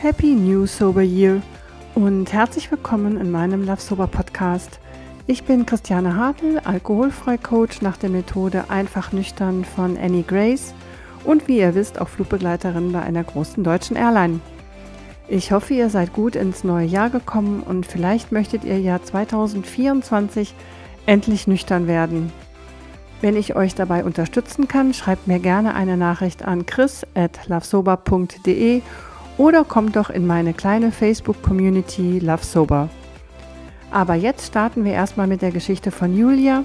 Happy New Sober Year und herzlich willkommen in meinem Love Sober Podcast. Ich bin Christiane Hartl, Alkoholfrei-Coach nach der Methode Einfach Nüchtern von Annie Grace und wie ihr wisst auch Flugbegleiterin bei einer großen deutschen Airline. Ich hoffe, ihr seid gut ins neue Jahr gekommen und vielleicht möchtet ihr ja 2024 endlich nüchtern werden. Wenn ich euch dabei unterstützen kann, schreibt mir gerne eine Nachricht an chris.lovesober.de oder kommt doch in meine kleine Facebook-Community Love Sober. Aber jetzt starten wir erstmal mit der Geschichte von Julia.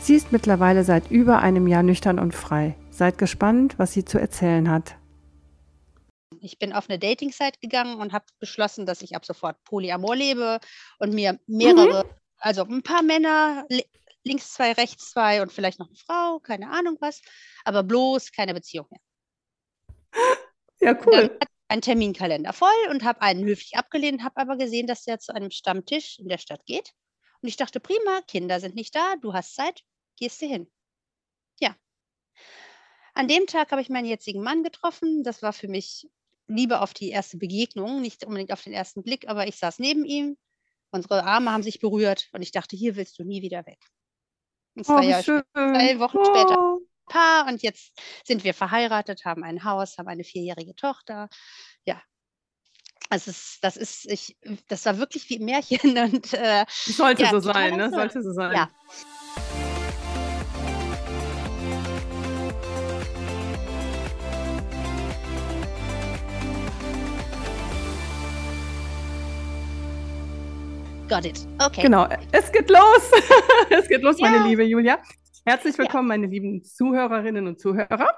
Sie ist mittlerweile seit über einem Jahr nüchtern und frei. Seid gespannt, was sie zu erzählen hat. Ich bin auf eine Dating-Site gegangen und habe beschlossen, dass ich ab sofort Polyamor lebe und mir mehrere, mhm. also ein paar Männer links zwei, rechts zwei und vielleicht noch eine Frau, keine Ahnung was, aber bloß keine Beziehung mehr. Ja, cool. Ein Terminkalender voll und habe einen höflich abgelehnt, habe aber gesehen, dass der zu einem Stammtisch in der Stadt geht. Und ich dachte, prima, Kinder sind nicht da, du hast Zeit, gehst du hin. Ja. An dem Tag habe ich meinen jetzigen Mann getroffen. Das war für mich Liebe auf die erste Begegnung, nicht unbedingt auf den ersten Blick, aber ich saß neben ihm. Unsere Arme haben sich berührt und ich dachte, hier willst du nie wieder weg. Und oh, zwei, Jahre schön. zwei Wochen oh. später Paar und jetzt sind wir verheiratet, haben ein Haus, haben eine vierjährige Tochter. Ja. Also es, das ist, ich, das war wirklich wie ein Märchen und äh, sollte ja, so sein, ne? Sollte so sein. Ja. Got it. Okay. Genau, es geht los. es geht los, ja. meine liebe Julia. Herzlich willkommen, ja. meine lieben Zuhörerinnen und Zuhörer.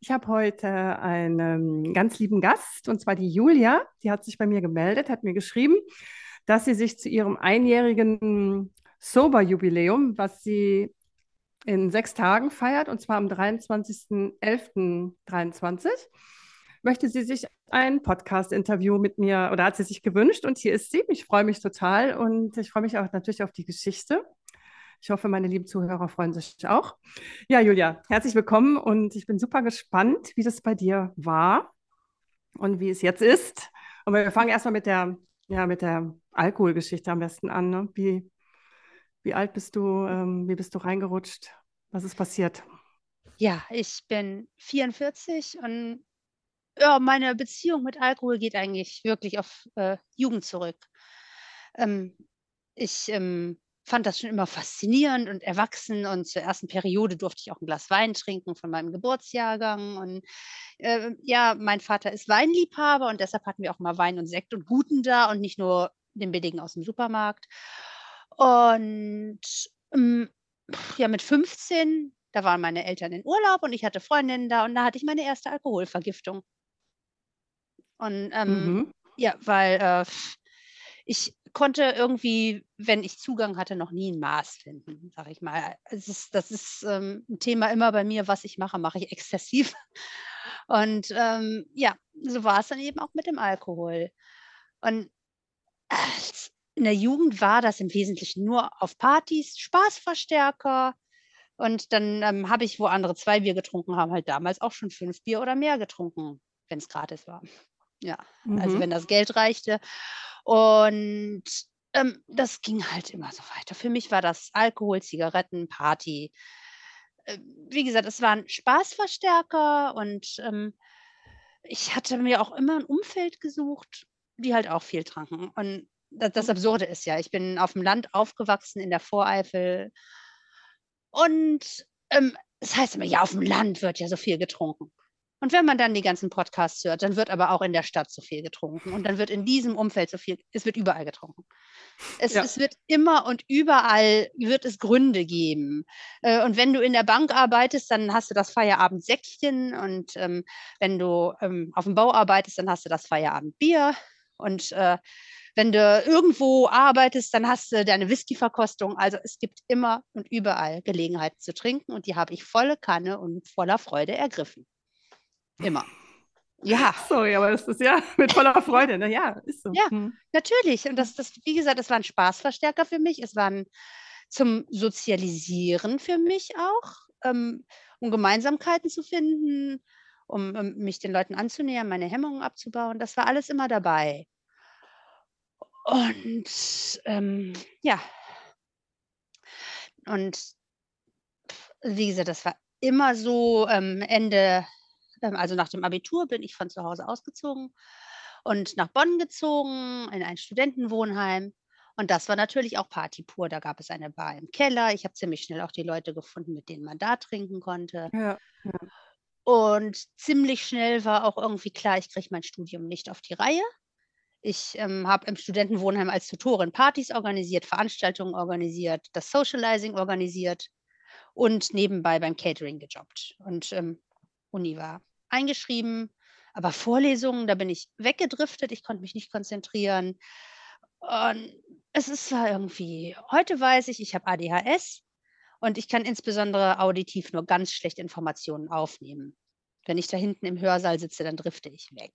Ich habe heute einen ganz lieben Gast, und zwar die Julia. Die hat sich bei mir gemeldet, hat mir geschrieben, dass sie sich zu ihrem einjährigen Sober-Jubiläum, was sie in sechs Tagen feiert, und zwar am 23.11.23, möchte sie sich ein Podcast-Interview mit mir oder hat sie sich gewünscht und hier ist sie. Ich freue mich total und ich freue mich auch natürlich auf die Geschichte. Ich hoffe, meine lieben Zuhörer freuen sich auch. Ja, Julia, herzlich willkommen und ich bin super gespannt, wie das bei dir war und wie es jetzt ist. Und wir fangen erstmal mit der, ja, mit der Alkoholgeschichte am besten an. Ne? Wie, wie alt bist du? Ähm, wie bist du reingerutscht? Was ist passiert? Ja, ich bin 44 und ja, meine Beziehung mit Alkohol geht eigentlich wirklich auf äh, Jugend zurück. Ähm, ich ähm, fand das schon immer faszinierend und erwachsen und zur ersten Periode durfte ich auch ein Glas Wein trinken von meinem Geburtsjahrgang und äh, ja, mein Vater ist Weinliebhaber und deshalb hatten wir auch mal Wein und Sekt und Guten da und nicht nur den billigen aus dem Supermarkt. Und ähm, ja, mit 15, da waren meine Eltern in Urlaub und ich hatte Freundinnen da und da hatte ich meine erste Alkoholvergiftung. Und ähm, mhm. ja, weil äh, ich konnte irgendwie, wenn ich Zugang hatte, noch nie ein Maß finden, sage ich mal. Ist, das ist ähm, ein Thema immer bei mir, was ich mache, mache ich exzessiv. Und ähm, ja, so war es dann eben auch mit dem Alkohol. Und in der Jugend war das im Wesentlichen nur auf Partys, Spaßverstärker. Und dann ähm, habe ich, wo andere zwei Bier getrunken haben, halt damals auch schon fünf Bier oder mehr getrunken, wenn es gratis war. Ja, also mhm. also wenn das Geld reichte. Und ähm, das ging halt immer so weiter. Für mich war das Alkohol, Zigaretten, Party. Äh, wie gesagt, es waren Spaßverstärker und ähm, ich hatte mir auch immer ein Umfeld gesucht, die halt auch viel tranken. Und das, das Absurde ist ja, ich bin auf dem Land aufgewachsen in der Voreifel und ähm, das heißt immer, ja, auf dem Land wird ja so viel getrunken. Und wenn man dann die ganzen Podcasts hört, dann wird aber auch in der Stadt so viel getrunken. Und dann wird in diesem Umfeld so viel, es wird überall getrunken. Es, ja. es wird immer und überall wird es Gründe geben. Äh, und wenn du in der Bank arbeitest, dann hast du das Feierabendsäckchen. Und ähm, wenn du ähm, auf dem Bau arbeitest, dann hast du das Feierabendbier. Und äh, wenn du irgendwo arbeitest, dann hast du deine Whisky-Verkostung. Also es gibt immer und überall Gelegenheiten zu trinken. Und die habe ich volle Kanne und voller Freude ergriffen. Immer. Ja. Sorry, aber das ist ja mit voller Freude. Ne? Ja, ist so. Ja, hm. natürlich. Und das, das, wie gesagt, es war ein Spaßverstärker für mich. Es war ein zum Sozialisieren für mich auch, ähm, um Gemeinsamkeiten zu finden. um, um mich den Leuten anzunähern, meine Hemmungen abzubauen. Das war alles immer dabei. Und ähm, ja, und wie gesagt, das war immer so ähm, Ende, also nach dem Abitur bin ich von zu Hause ausgezogen und nach Bonn gezogen, in ein Studentenwohnheim. Und das war natürlich auch Party pur. Da gab es eine Bar im Keller. Ich habe ziemlich schnell auch die Leute gefunden, mit denen man da trinken konnte. Ja, ja. Und ziemlich schnell war auch irgendwie klar, ich kriege mein Studium nicht auf die Reihe. Ich ähm, habe im Studentenwohnheim als Tutorin Partys organisiert, Veranstaltungen organisiert, das Socializing organisiert und nebenbei beim Catering gejobbt. Und ähm, Uni war eingeschrieben, aber Vorlesungen, da bin ich weggedriftet, ich konnte mich nicht konzentrieren. Und es ist irgendwie, heute weiß ich, ich habe ADHS und ich kann insbesondere auditiv nur ganz schlecht Informationen aufnehmen. Wenn ich da hinten im Hörsaal sitze, dann drifte ich weg.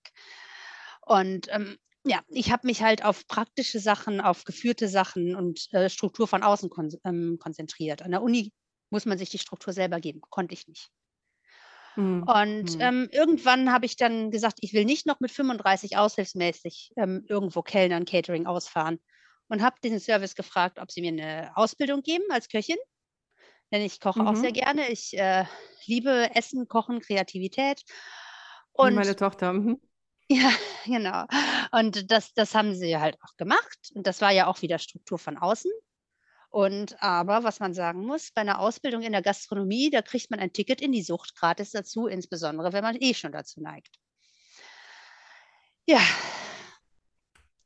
Und ähm, ja, ich habe mich halt auf praktische Sachen, auf geführte Sachen und äh, Struktur von außen kon ähm, konzentriert. An der Uni muss man sich die Struktur selber geben, konnte ich nicht. Mhm. Und mhm. ähm, irgendwann habe ich dann gesagt, ich will nicht noch mit 35 aushilfsmäßig ähm, irgendwo Kellnern, Catering ausfahren. Und habe den Service gefragt, ob sie mir eine Ausbildung geben als Köchin. Denn ich koche mhm. auch sehr gerne. Ich äh, liebe Essen, Kochen, Kreativität. Und meine Tochter. Mhm. Ja, genau. Und das, das haben sie halt auch gemacht. Und das war ja auch wieder Struktur von außen. Und aber, was man sagen muss, bei einer Ausbildung in der Gastronomie, da kriegt man ein Ticket in die Sucht gratis dazu, insbesondere wenn man eh schon dazu neigt. Ja.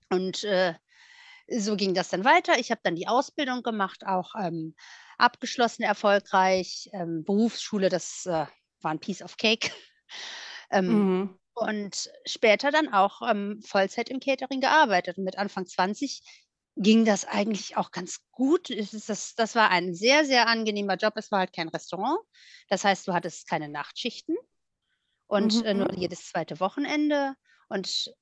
Und äh, so ging das dann weiter. Ich habe dann die Ausbildung gemacht, auch ähm, abgeschlossen erfolgreich. Ähm, Berufsschule, das äh, war ein Piece of Cake. ähm, mhm. Und später dann auch ähm, Vollzeit im Catering gearbeitet. Und mit Anfang 20 ging das eigentlich auch ganz gut. Das, das war ein sehr, sehr angenehmer Job. Es war halt kein Restaurant. Das heißt, du hattest keine Nachtschichten und mhm. äh, nur mhm. jedes zweite Wochenende. Und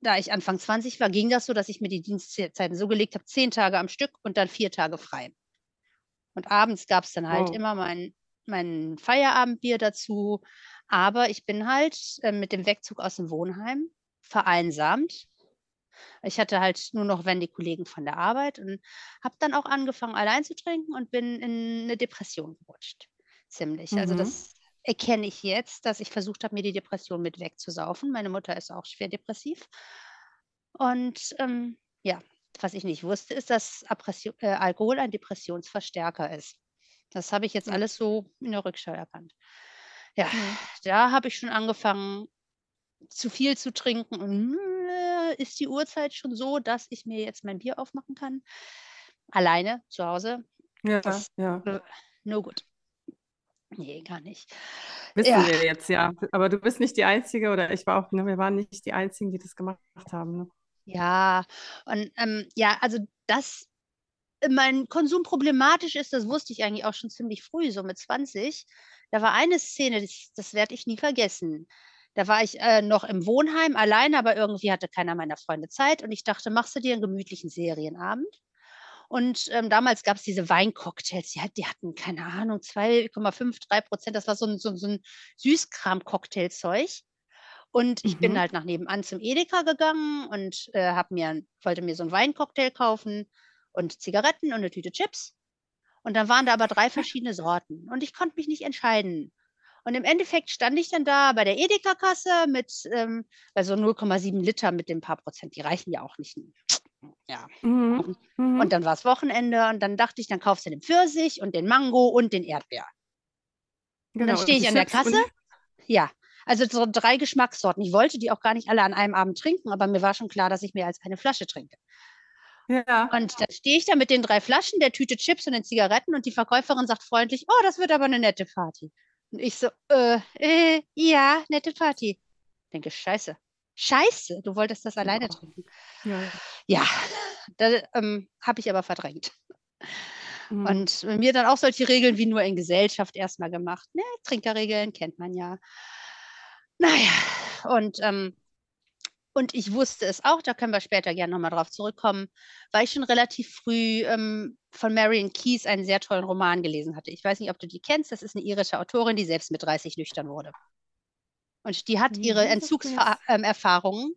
da ich Anfang 20 war, ging das so, dass ich mir die Dienstzeiten so gelegt habe, zehn Tage am Stück und dann vier Tage frei. Und abends gab es dann halt oh. immer mein, mein Feierabendbier dazu. Aber ich bin halt äh, mit dem Wegzug aus dem Wohnheim vereinsamt ich hatte halt nur noch wenn die Kollegen von der Arbeit und habe dann auch angefangen, allein zu trinken und bin in eine Depression gerutscht. Ziemlich. Also mhm. das erkenne ich jetzt, dass ich versucht habe, mir die Depression mit wegzusaufen. Meine Mutter ist auch schwer depressiv. Und ähm, ja, was ich nicht wusste, ist, dass Appression, äh, Alkohol ein Depressionsverstärker ist. Das habe ich jetzt alles so in der Rückschau erkannt. Ja, mhm. da habe ich schon angefangen, zu viel zu trinken und ist die Uhrzeit schon so, dass ich mir jetzt mein Bier aufmachen kann. Alleine zu Hause. Ja, das, ja. Äh, nur gut. Nee, gar nicht. Wissen ja. wir jetzt, ja. Aber du bist nicht die Einzige oder ich war auch, ne, wir waren nicht die Einzigen, die das gemacht haben. Ne? Ja, und ähm, ja, also das, mein Konsum problematisch ist, das wusste ich eigentlich auch schon ziemlich früh, so mit 20. Da war eine Szene, das, das werde ich nie vergessen. Da war ich äh, noch im Wohnheim alleine, aber irgendwie hatte keiner meiner Freunde Zeit und ich dachte, machst du dir einen gemütlichen Serienabend? Und ähm, damals gab es diese Weincocktails, die, die, hatten, keine Ahnung, 2,5, 3 Prozent. Das war so ein, so, so ein Süßkram-Cocktailzeug. Und ich mhm. bin halt nach nebenan zum Edeka gegangen und äh, mir, wollte mir so einen Weincocktail kaufen und Zigaretten und eine Tüte Chips. Und dann waren da aber drei verschiedene Sorten. Und ich konnte mich nicht entscheiden. Und im Endeffekt stand ich dann da bei der Edeka-Kasse mit, ähm, also 0,7 Liter mit dem paar Prozent, die reichen ja auch nicht. Ja. Mhm. Mhm. Und dann war es Wochenende und dann dachte ich, dann kaufst du den Pfirsich und den Mango und den Erdbeer. Genau, und dann stehe ich an der Kasse. Ja, also so drei Geschmackssorten. Ich wollte die auch gar nicht alle an einem Abend trinken, aber mir war schon klar, dass ich mehr als eine Flasche trinke. Ja. Und dann stehe ich da mit den drei Flaschen, der Tüte Chips und den Zigaretten und die Verkäuferin sagt freundlich, oh, das wird aber eine nette Party. Und ich so, äh, äh, ja, nette Party. Ich denke, scheiße. Scheiße, du wolltest das alleine trinken. Ja, ja da ähm, habe ich aber verdrängt. Mhm. Und mir dann auch solche Regeln wie nur in Gesellschaft erstmal gemacht. Ne, Trinkerregeln kennt man ja. Naja, und ähm, und ich wusste es auch, da können wir später gerne nochmal drauf zurückkommen, weil ich schon relativ früh ähm, von Marion Keyes einen sehr tollen Roman gelesen hatte. Ich weiß nicht, ob du die kennst. Das ist eine irische Autorin, die selbst mit 30 nüchtern wurde. Und die hat ihre. Entzugserfahrungen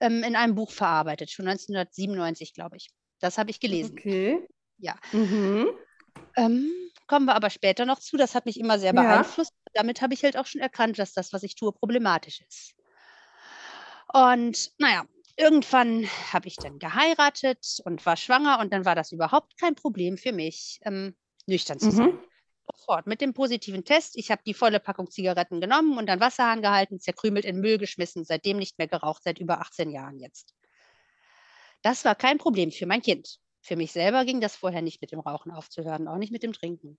ähm, in einem Buch verarbeitet, schon 1997, glaube ich. Das habe ich gelesen. Okay. Ja. Mhm. Ähm, kommen wir aber später noch zu. Das hat mich immer sehr Ja. beeinflusst. Damit habe ich halt auch schon erkannt, dass das, was ich tue, problematisch ist. Und naja, irgendwann habe ich dann geheiratet und war schwanger und dann war das überhaupt kein Problem für mich, ähm, nüchtern zu sein. Mhm. Sofort mit dem positiven Test. Ich habe die volle Packung Zigaretten genommen und dann Wasserhahn gehalten, zerkrümelt in Müll geschmissen, seitdem nicht mehr geraucht, seit über 18 Jahren jetzt. Das war kein Problem für mein Kind. Für mich selber ging das vorher nicht mit dem Rauchen aufzuhören, auch nicht mit dem Trinken.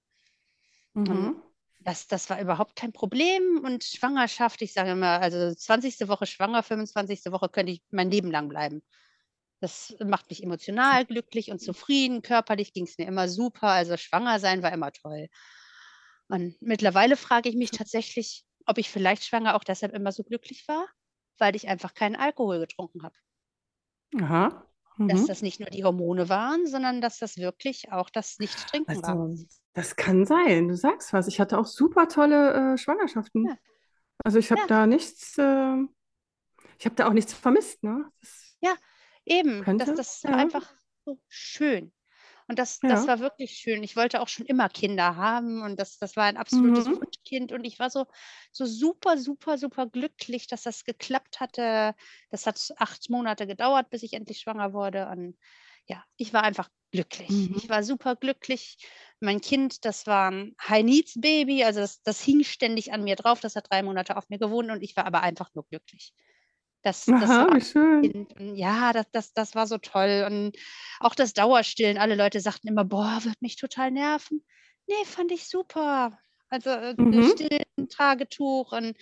Mhm. Das, das war überhaupt kein Problem. Und Schwangerschaft, ich sage immer, also 20. Woche schwanger, 25. Woche könnte ich mein Leben lang bleiben. Das macht mich emotional glücklich und zufrieden. Körperlich ging es mir immer super. Also schwanger sein war immer toll. Und mittlerweile frage ich mich tatsächlich, ob ich vielleicht schwanger auch deshalb immer so glücklich war, weil ich einfach keinen Alkohol getrunken habe. Aha. Dass Mhm. das nicht nur die Hormone waren, sondern dass das wirklich auch das Nicht-Trinken war. Also, das kann sein. Du sagst was. Ich hatte auch super tolle äh, Schwangerschaften. Ja, Also ich habe ja, da nichts, äh, ich habe da auch nichts vermisst, ne? Das ja, eben. Das, könnte, das war ja, einfach so schön. Und das, das ja. war wirklich schön. Ich wollte auch schon immer Kinder haben und das, das war ein absolutes Mhm. Wunschkind. Und ich war so, so super, super, super glücklich, dass das geklappt hatte. Das hat acht Monate gedauert, bis ich endlich schwanger wurde. Und ja, ich war einfach glücklich. Ich Mhm. war super glücklich. Mein Kind, das war ein High-Needs-Baby, also das, das hing ständig an mir drauf. Das hat drei Monate auf mir gewohnt und ich war aber einfach nur glücklich. Das, das Aha, war wie schön. Ja, das, das, das war so toll. Und auch das Dauerstillen. Alle Leute sagten immer, boah, wird mich total nerven. Nee, fand ich super. Also äh, Mhm. Stillen, Tragetuch und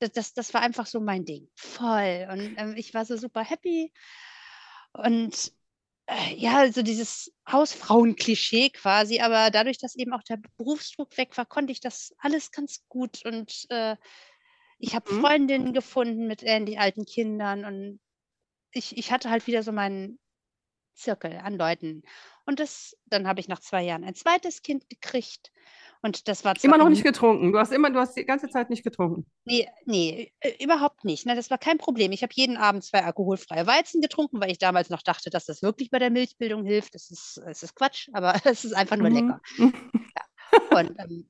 das, das, das war einfach so mein Ding. Voll. Und ähm, ich war so super happy. Und äh, ja, so dieses Hausfrauen-Klischee quasi, aber dadurch, dass eben auch der Berufsdruck weg war, konnte ich das alles ganz gut und äh, ich habe Mhm. Freundinnen gefunden mit ähnlich alten Kindern und ich, ich hatte halt wieder so meinen Zirkel an Leuten. Und das, dann habe ich nach zwei Jahren ein zweites Kind gekriegt und das war Immer noch nicht getrunken. Du hast immer, du hast die ganze Zeit nicht getrunken. Nee, nee, äh, überhaupt nicht. Ne, das war kein Problem. Ich habe jeden Abend zwei alkoholfreie Weizen getrunken, weil ich damals noch dachte, dass das wirklich bei der Milchbildung hilft. Das ist, es ist Quatsch, aber es ist einfach nur Mhm. lecker. Ja. Und ähm,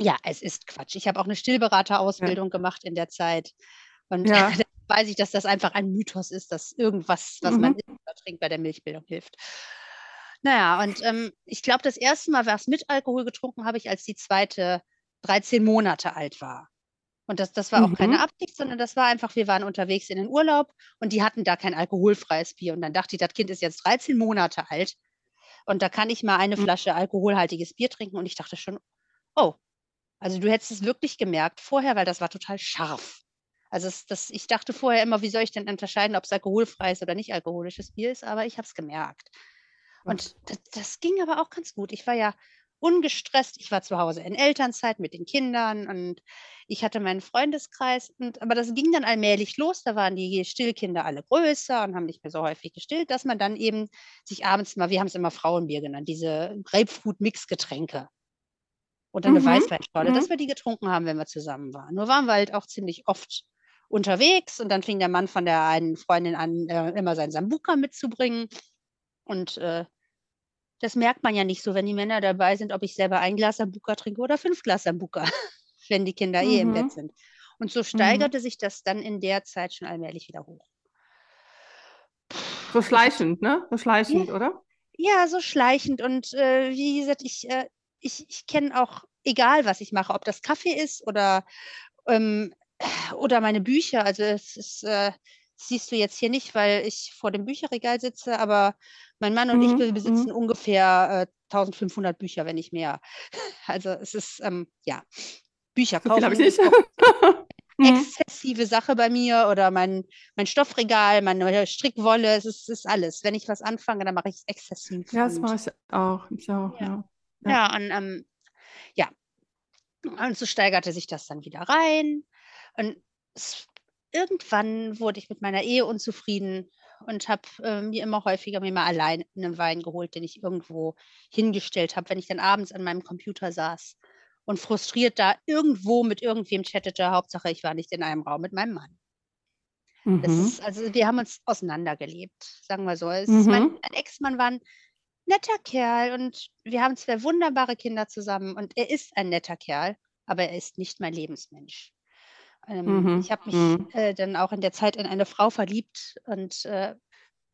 ja, es ist Quatsch. Ich habe auch eine Ja. Stillberaterausbildung gemacht in der Zeit. Und Ja. da weiß ich, dass das einfach ein Mythos ist, dass irgendwas, was man Mhm. oder trinkt, bei der Milchbildung hilft. Naja, und ähm, ich glaube, das erste Mal was mit Alkohol getrunken habe ich, als die zweite 13 Monate alt war. Und das, das war auch keine Mhm. Absicht, sondern das war einfach, wir waren unterwegs in den Urlaub und die hatten da kein alkoholfreies Bier. Und dann dachte ich, das Kind ist jetzt 13 Monate alt und da kann ich mal eine Mhm. Flasche alkoholhaltiges Bier trinken. Und ich dachte schon, oh, also du hättest es wirklich gemerkt vorher, weil das war total scharf. Also es, das, ich dachte vorher immer, wie soll ich denn unterscheiden, ob es alkoholfreies oder nicht alkoholisches Bier ist, aber ich habe es gemerkt. Und das, das ging aber auch ganz gut. Ich war ja ungestresst. Ich war zu Hause in Elternzeit mit den Kindern und ich hatte meinen Freundeskreis. Und, aber das ging dann allmählich los. Da waren die Stillkinder alle größer und haben nicht mehr so häufig gestillt, dass man dann eben sich abends mal, wir haben es immer Frauenbier genannt, diese Grapefruit-Mix-Getränke oder eine Mhm. Weißweinschorle, dass Mhm. wir die getrunken haben, wenn wir zusammen waren. Nur waren wir halt auch ziemlich oft unterwegs und dann fing der Mann von der einen Freundin an, äh, immer sein Sambuka mitzubringen. Und äh, das merkt man ja nicht so, wenn die Männer dabei sind, ob ich selber ein Glas Sambuka trinke oder fünf Glas Sambuka, wenn die Kinder eh im Mhm. Bett sind. Und so Mhm. steigerte sich das dann in der Zeit schon allmählich wieder hoch. So schleichend, ne? So ja, schleichend, oder? ja, so schleichend. Und äh, wie gesagt, ich, äh, ich, ich kenne auch, egal was ich mache, ob das Kaffee ist oder, ähm, oder meine Bücher. Also es ist, äh, siehst du jetzt hier nicht, weil ich vor dem Bücherregal sitze, aber mein Mann und ich Mhm. be- besitzen Mhm. ungefähr äh, 1500 Bücher, wenn nicht mehr. Also es ist, ähm, ja, Bücher So viel habe ich kaufen nicht. Mhm. exzessive Sache bei mir oder mein, mein Stoffregal, meine Strickwolle, es ist, ist alles. Wenn ich was anfange, dann mache ich es exzessiv. Ja, das mache ich auch. Ich auch, ja, ja. Ja. und ähm, ja, und so steigerte sich das dann wieder rein. Und es, irgendwann wurde ich mit meiner Ehe unzufrieden und habe äh, mir immer häufiger mir mal allein einen Wein geholt, den ich irgendwo hingestellt habe, wenn ich dann abends an meinem Computer saß und frustriert da irgendwo mit irgendwem chattete. Hauptsache, ich war nicht in einem Raum mit meinem Mann. Mhm. Ist, also wir haben uns auseinandergelebt, sagen wir so. Mhm. Mein, mein Ex-Mann war ein netter Kerl und wir haben zwei wunderbare Kinder zusammen und er ist ein netter Kerl, aber er ist nicht mein Lebensmensch. Ähm, mhm. Ich habe mich mhm. äh, dann auch in der Zeit in eine Frau verliebt und äh,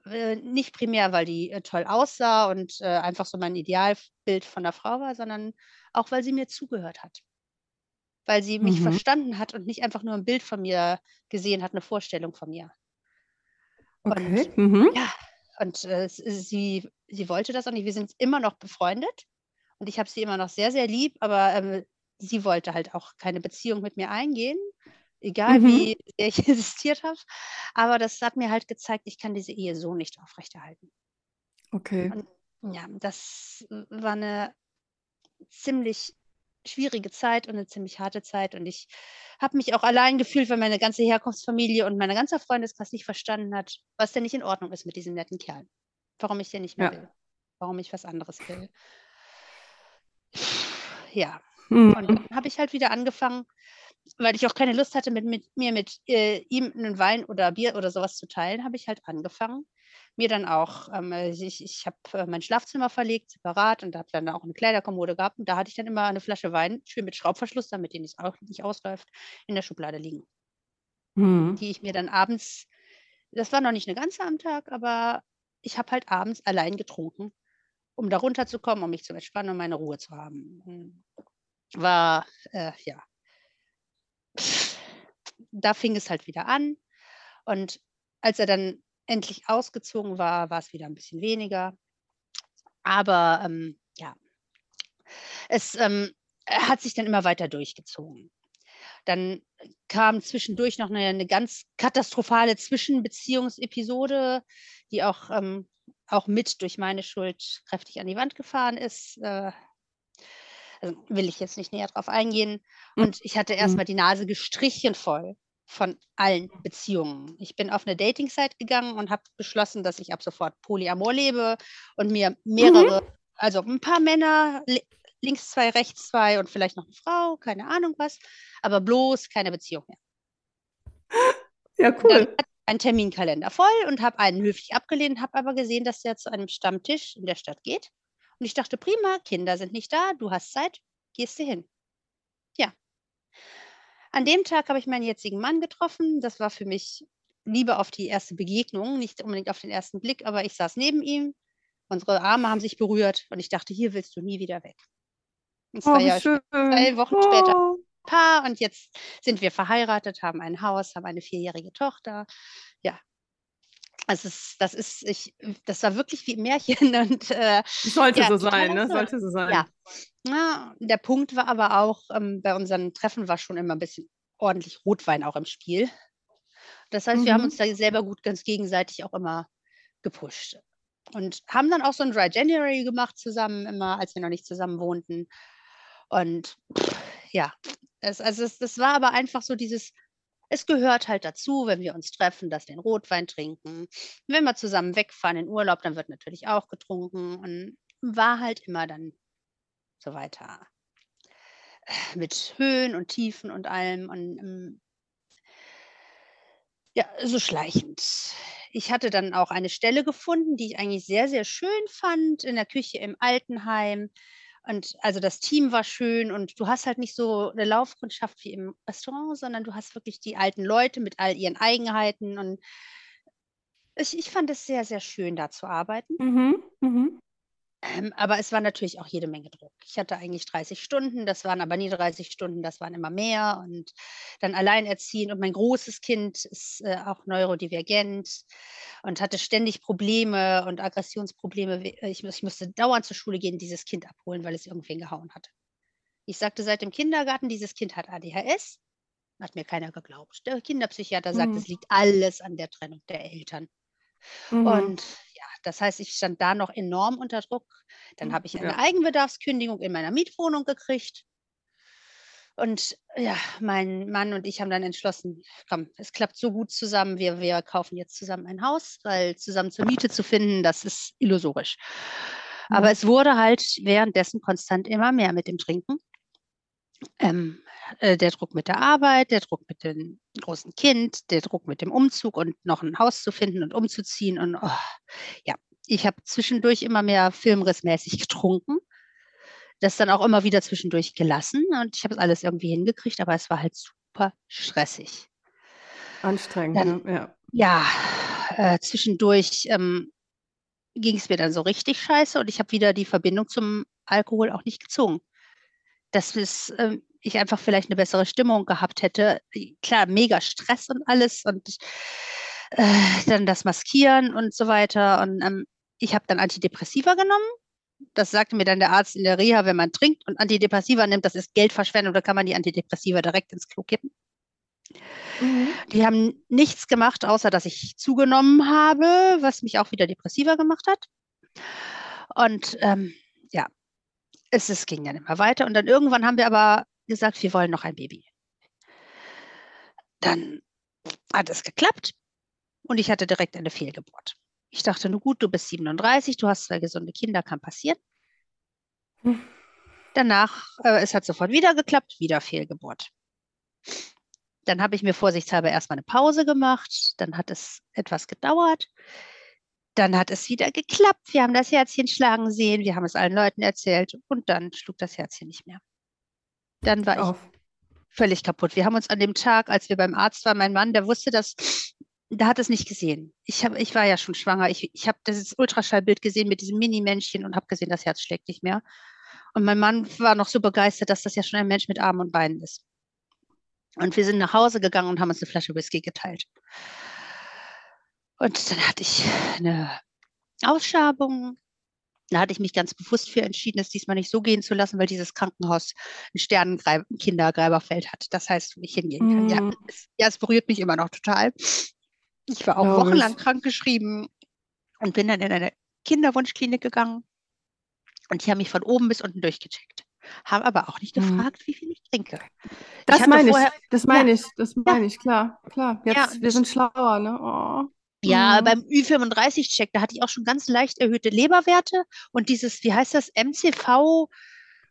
äh nicht primär, weil die äh, toll aussah und äh, einfach so mein Idealbild von der Frau war, sondern auch, weil sie mir zugehört hat. Weil sie mich mhm. verstanden hat und nicht einfach nur ein Bild von mir gesehen hat, eine Vorstellung von mir. Okay. Und, mhm. ja, und äh, sie, sie wollte das auch nicht. Wir sind immer noch befreundet und ich habe sie immer noch sehr, sehr lieb, aber ähm, sie wollte halt auch keine Beziehung mit mir eingehen, egal mhm. wie ich insistiert habe. Aber das hat mir halt gezeigt, ich kann diese Ehe so nicht aufrechterhalten. Okay. Und, ja, das war eine ziemlich schwierige Zeit und eine ziemlich harte Zeit. Und ich habe mich auch allein gefühlt, weil meine ganze Herkunftsfamilie und meine ganze Freundeskreis nicht verstanden hat, was denn nicht in Ordnung ist mit diesem netten Kerl. Warum ich den nicht mehr ja. will. Warum ich was anderes will. Ja. Mhm. Und dann habe ich halt wieder angefangen, weil ich auch keine Lust hatte, mit, mit mir mit äh, ihm einen Wein oder Bier oder sowas zu teilen, habe ich halt angefangen, mir dann auch, ähm, äh, ich, ich habe äh, mein Schlafzimmer verlegt, separat und habe dann auch eine Kleiderkommode gehabt und da hatte ich dann immer eine Flasche Wein, schön mit Schraubverschluss, damit die nicht, auch nicht ausläuft, in der Schublade liegen. Mhm. Die ich mir dann abends, das war noch nicht eine ganze am Tag, aber ich habe halt abends allein getrunken, um da runterzukommen, um mich zu entspannen und meine Ruhe zu haben. War, äh, ja. Da fing es halt wieder an. Und als er dann endlich ausgezogen war, war es wieder ein bisschen weniger. Aber ähm, ja, es ähm, hat sich dann immer weiter durchgezogen. Dann kam zwischendurch noch eine, eine ganz katastrophale Zwischenbeziehungsepisode, die auch, ähm, auch mit durch meine Schuld kräftig an die Wand gefahren ist. Äh, also will ich jetzt nicht näher drauf eingehen. Hm. Und ich hatte erstmal hm. die Nase gestrichen voll von allen Beziehungen. Ich bin auf eine Dating-Site gegangen und habe beschlossen, dass ich ab sofort Polyamor lebe und mir mehrere, mhm. also ein paar Männer, links zwei, rechts zwei und vielleicht noch eine Frau, keine Ahnung was, aber bloß keine Beziehung mehr. Ja, cool. Ein Terminkalender voll und habe einen höflich abgelehnt, habe aber gesehen, dass der zu einem Stammtisch in der Stadt geht. Und ich dachte, prima, Kinder sind nicht da, du hast Zeit, gehst du hin. Ja, an dem Tag habe ich meinen jetzigen Mann getroffen. Das war für mich Liebe auf die erste Begegnung, nicht unbedingt auf den ersten Blick, aber ich saß neben ihm. Unsere Arme haben sich berührt und ich dachte, hier willst du nie wieder weg. Und zwei, oh, Jahre später, zwei Wochen oh. später Paar und jetzt sind wir verheiratet, haben ein Haus, haben eine vierjährige Tochter. Ja, also es, das ist, ich, das war wirklich wie ein Märchen und äh, sollte ja, so sein, ne? Sollte so sein. Ja. ja. Der Punkt war aber auch, ähm, bei unseren Treffen war schon immer ein bisschen ordentlich Rotwein auch im Spiel. Das heißt, mhm. wir haben mhm. uns da selber gut ganz gegenseitig auch immer gepusht. Und haben dann auch so ein Dry January gemacht zusammen, immer, als wir noch nicht zusammen wohnten. Und ja, es, also es, das war aber einfach so dieses, es gehört halt dazu, wenn wir uns treffen, dass wir einen Rotwein trinken. Wenn wir zusammen wegfahren in Urlaub, dann wird natürlich auch getrunken und war halt immer dann so weiter. Mit Höhen und Tiefen und allem und ähm, ja, so schleichend. Ich hatte dann auch eine Stelle gefunden, die ich eigentlich sehr, sehr schön fand in der Küche im Altenheim. Und also das Team war schön und du hast halt nicht so eine Laufkundschaft wie im Restaurant, sondern du hast wirklich die alten Leute mit all ihren Eigenheiten. Und ich, ich fand es sehr, sehr schön, da zu arbeiten. Mhm, mhm. Ähm, aber es war natürlich auch jede Menge Druck. Ich hatte eigentlich 30 Stunden, das waren aber nie 30 Stunden, das waren immer mehr. Und dann alleinerziehend. Und mein großes Kind ist äh, auch neurodivergent und hatte ständig Probleme und Aggressionsprobleme. Ich, ich musste dauernd zur Schule gehen, dieses Kind abholen, weil es irgendwen gehauen hatte. Ich sagte seit dem Kindergarten, dieses Kind hat ADHS. Hat mir keiner geglaubt. Der Kinderpsychiater sagt, mhm. es liegt alles an der Trennung der Eltern. Mhm. Und das heißt, ich stand da noch enorm unter Druck. Dann hm, habe ich eine ja. Eigenbedarfskündigung in meiner Mietwohnung gekriegt. Und ja, mein Mann und ich haben dann entschlossen, komm, es klappt so gut zusammen, wir, wir kaufen jetzt zusammen ein Haus, weil zusammen zur Miete zu finden, das ist illusorisch. Aber es wurde halt währenddessen konstant immer mehr mit dem Trinken. Ähm, äh, der Druck mit der Arbeit, der Druck mit dem großen Kind, der Druck mit dem Umzug und noch ein Haus zu finden und umzuziehen. Und oh, ja, ich habe zwischendurch immer mehr filmrissmäßig getrunken. Das dann auch immer wieder zwischendurch gelassen und ich habe es alles irgendwie hingekriegt, aber es war halt super stressig. Anstrengend, dann, ne? ja. Ja, äh, zwischendurch ähm, ging es mir dann so richtig scheiße und ich habe wieder die Verbindung zum Alkohol auch nicht gezogen. Dass es, äh, ich einfach vielleicht eine bessere Stimmung gehabt hätte. Klar, mega Stress und alles und äh, dann das Maskieren und so weiter. Und ähm, ich habe dann Antidepressiva genommen. Das sagte mir dann der Arzt in der Reha, wenn man trinkt und Antidepressiva nimmt, das ist Geldverschwendung, da kann man die Antidepressiva direkt ins Klo kippen. Mhm. Die haben nichts gemacht, außer dass ich zugenommen habe, was mich auch wieder depressiver gemacht hat. Und ähm, es, es ging dann immer weiter. Und dann irgendwann haben wir aber gesagt, wir wollen noch ein Baby. Dann hat es geklappt und ich hatte direkt eine Fehlgeburt. Ich dachte, nur gut, du bist 37, du hast zwei gesunde Kinder, kann passieren. Hm. Danach, äh, es hat sofort wieder geklappt, wieder Fehlgeburt. Dann habe ich mir vorsichtshalber erstmal eine Pause gemacht. Dann hat es etwas gedauert. Dann hat es wieder geklappt. Wir haben das Herzchen schlagen sehen. Wir haben es allen Leuten erzählt. Und dann schlug das Herzchen nicht mehr. Dann war Auf. ich völlig kaputt. Wir haben uns an dem Tag, als wir beim Arzt waren, mein Mann, der wusste das, der hat es nicht gesehen. Ich, hab, ich war ja schon schwanger. Ich, ich habe das Ultraschallbild gesehen mit diesem Mini-Männchen und habe gesehen, das Herz schlägt nicht mehr. Und mein Mann war noch so begeistert, dass das ja schon ein Mensch mit Armen und Beinen ist. Und wir sind nach Hause gegangen und haben uns eine Flasche Whisky geteilt. Und dann hatte ich eine Ausschabung. Da hatte ich mich ganz bewusst für entschieden, es diesmal nicht so gehen zu lassen, weil dieses Krankenhaus ein Sternenkindergräberfeld hat. Das heißt, wo ich hingehen kann. Mm. Ja, mhm. es, ja, es berührt mich immer noch total. Ich war auch Glaube wochenlang krank geschrieben und bin dann in eine Kinderwunschklinik gegangen. Und die haben mich von oben bis unten durchgecheckt haben aber auch nicht mhm. gefragt, wie viel ich trinke. Das ich meine ich, das meine ja, ich, das meine ja. ich, klar, klar. Jetzt, ja, wir sind schlauer, ne? Oh. Ja, mhm. beim Ü35-Check, da hatte ich auch schon ganz leicht erhöhte Leberwerte und dieses, wie heißt das, MCV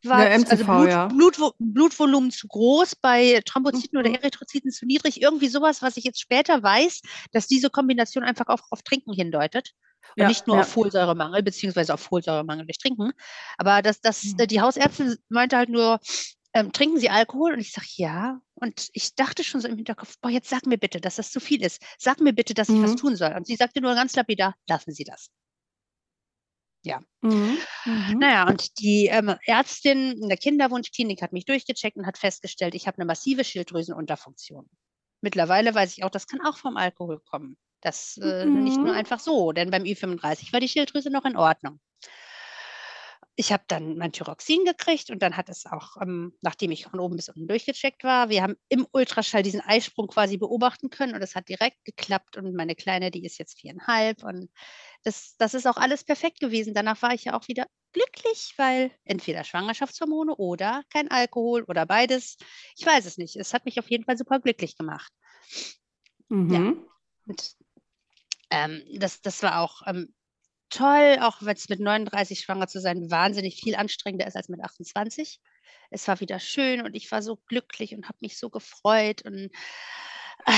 war ja, MCV, also Blut, ja. Blut, Blutvolumen zu groß, bei Thrombozyten mhm. oder Erythrozyten zu niedrig, irgendwie sowas, was ich jetzt später weiß, dass diese Kombination einfach auch auf Trinken hindeutet. Und ja, nicht nur ja. auf Folsäuremangel, beziehungsweise auf Folsäuremangel durch Trinken. Aber das, das, mhm. die Hausärztin meinte halt nur, ähm, trinken Sie Alkohol? Und ich sage, ja. Und ich dachte schon so im Hinterkopf, boah, jetzt sag mir bitte, dass das zu viel ist. Sag mir bitte, dass ich mhm. was tun soll. Und sie sagte nur ganz lapidar, lassen Sie das. Ja. Mhm. Mhm. Naja, und die ähm, Ärztin in der Kinderwunschklinik hat mich durchgecheckt und hat festgestellt, ich habe eine massive Schilddrüsenunterfunktion. Mittlerweile weiß ich auch, das kann auch vom Alkohol kommen. Das äh, mhm. nicht nur mhm. einfach so, denn beim Ü35 war die Schilddrüse noch in Ordnung. Ich habe dann mein Thyroxin gekriegt und dann hat es auch, ähm, nachdem ich von oben bis unten durchgecheckt war, wir haben im Ultraschall diesen Eisprung quasi beobachten können und es hat direkt geklappt und meine Kleine, die ist jetzt viereinhalb und das, das ist auch alles perfekt gewesen. Danach war ich ja auch wieder glücklich, weil entweder Schwangerschaftshormone oder kein Alkohol oder beides. Ich weiß es nicht. Es hat mich auf jeden Fall super glücklich gemacht. Mhm. Ja. Und ähm, das, das war auch ähm, toll, auch wenn es mit 39 schwanger zu sein wahnsinnig viel anstrengender ist als mit 28. Es war wieder schön und ich war so glücklich und habe mich so gefreut und äh,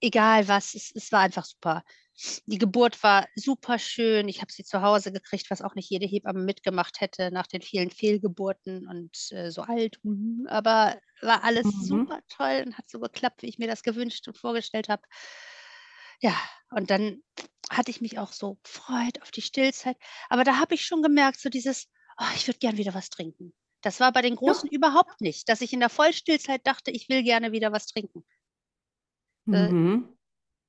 egal was, es, es war einfach super. Die Geburt war super schön. Ich habe sie zu Hause gekriegt, was auch nicht jede Hebamme mitgemacht hätte nach den vielen Fehlgeburten und äh, so alt. Aber war alles mhm. super toll und hat so geklappt, wie ich mir das gewünscht und vorgestellt habe. Ja, und dann hatte ich mich auch so gefreut auf die Stillzeit. Aber da habe ich schon gemerkt, so dieses, oh, ich würde gern wieder was trinken. Das war bei den Großen ja. überhaupt nicht, dass ich in der Vollstillzeit dachte, ich will gerne wieder was trinken. Äh, mhm.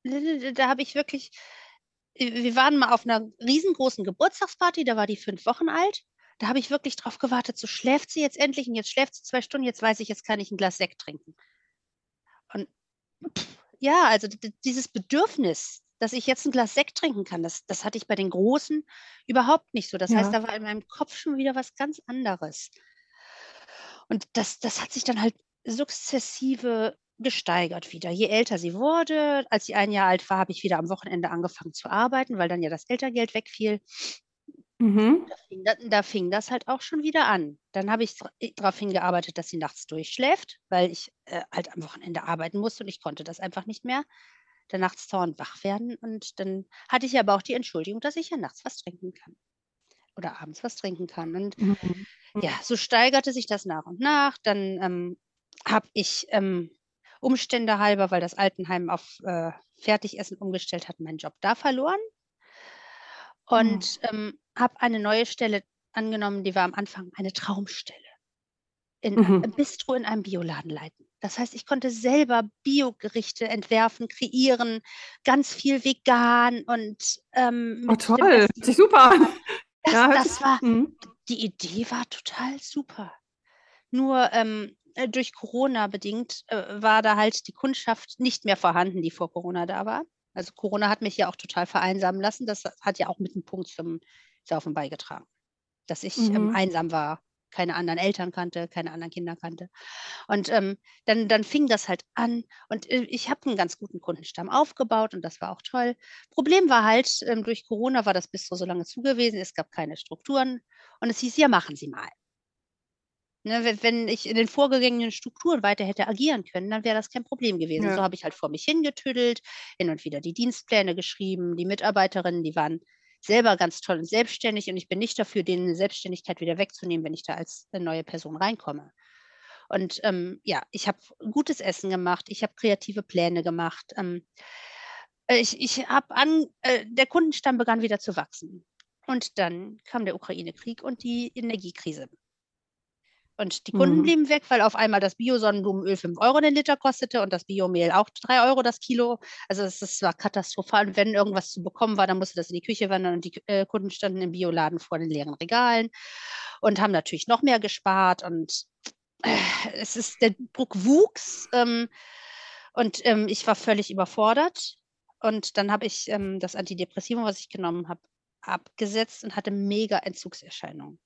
Äh, da habe ich wirklich, äh, wir waren mal auf einer riesengroßen Geburtstagsparty, da war die fünf Wochen alt. Da habe ich wirklich drauf gewartet, so schläft sie jetzt endlich und jetzt schläft sie zwei Stunden, jetzt weiß ich, jetzt kann ich ein Glas Sekt trinken. Und pff, ja, also dieses Bedürfnis, dass ich jetzt ein Glas Sekt trinken kann, das, das hatte ich bei den Großen überhaupt nicht so. Das ja. heißt, da war in meinem Kopf schon wieder was ganz anderes. Und das, das hat sich dann halt sukzessive gesteigert wieder. Je älter sie wurde, als sie ein Jahr alt war, habe ich wieder am Wochenende angefangen zu arbeiten, weil dann ja das Elterngeld wegfiel. Mhm. Da, fing da, da, fing das halt auch schon wieder an. Dann habe ich darauf hingearbeitet, dass sie nachts durchschläft, weil ich äh, halt am Wochenende arbeiten musste und ich konnte das einfach nicht mehr. Dann nachts dauernd wach werden und dann hatte ich aber auch die Entschuldigung, dass ich ja nachts was trinken kann oder abends was trinken kann. Und mhm. ja, so steigerte sich das nach und nach. Dann ähm, habe ich ähm, Umstände halber, weil das Altenheim auf äh, Fertigessen umgestellt hat, meinen Job da verloren und mhm. ähm, habe eine neue Stelle angenommen, die war am Anfang eine Traumstelle. In mhm. einem Bistro in einem Bioladen leiten. Das heißt, ich konnte selber Biogerichte entwerfen, kreieren, ganz viel vegan und ähm, oh, toll, hört sich super an. Das, ja, das war, mhm. die Idee war total super. Nur ähm, äh, durch Corona bedingt äh, war da halt die Kundschaft nicht mehr vorhanden, die vor Corona da war. Also Corona hat mich ja auch total vereinsamen lassen. Das hat ja auch mit einem Punkt zum Saufen beigetragen. Dass ich ähm, mhm. ähm, einsam war, keine anderen Eltern kannte, keine anderen Kinder kannte. Und ähm, dann, dann fing das halt an und äh, ich habe einen ganz guten Kundenstamm aufgebaut und das war auch toll. Problem war halt, ähm, durch Corona war das Bistro so lange zugewesen, es gab keine Strukturen und es hieß, ja, machen Sie mal. Ne, wenn ich in den vorgegangenen Strukturen weiter hätte agieren können, dann wäre das kein Problem gewesen. Ja. So habe ich halt vor mich hingetüdelt, hin und wieder die Dienstpläne geschrieben. Die Mitarbeiterinnen, die waren selber ganz toll und selbstständig und ich bin nicht dafür, denen eine Selbstständigkeit wieder wegzunehmen, wenn ich da als neue Person reinkomme. Und ähm, ja, ich habe gutes Essen gemacht, ich habe kreative Pläne gemacht. Ähm, äh, ich ich habe an, äh, der Kundenstamm begann wieder zu wachsen. Und dann kam der Ukraine-Krieg und die Energiekrise. Und die Kunden mhm. blieben weg, weil auf einmal das Bio-Sonnenblumenöl 5 Euro den Liter kostete und das Biomehl auch 3 Euro das Kilo. Also es, es war katastrophal. Und wenn irgendwas zu bekommen war, dann musste das in die Küche wandern und die äh, Kunden standen im Bioladen vor den leeren Regalen und haben natürlich noch mehr gespart. Und äh, es ist, der Druck wuchs ähm, und ähm, ich war völlig überfordert. Und dann habe ich ähm, das Antidepressivum, was ich genommen habe, abgesetzt und hatte mega Entzugserscheinungen.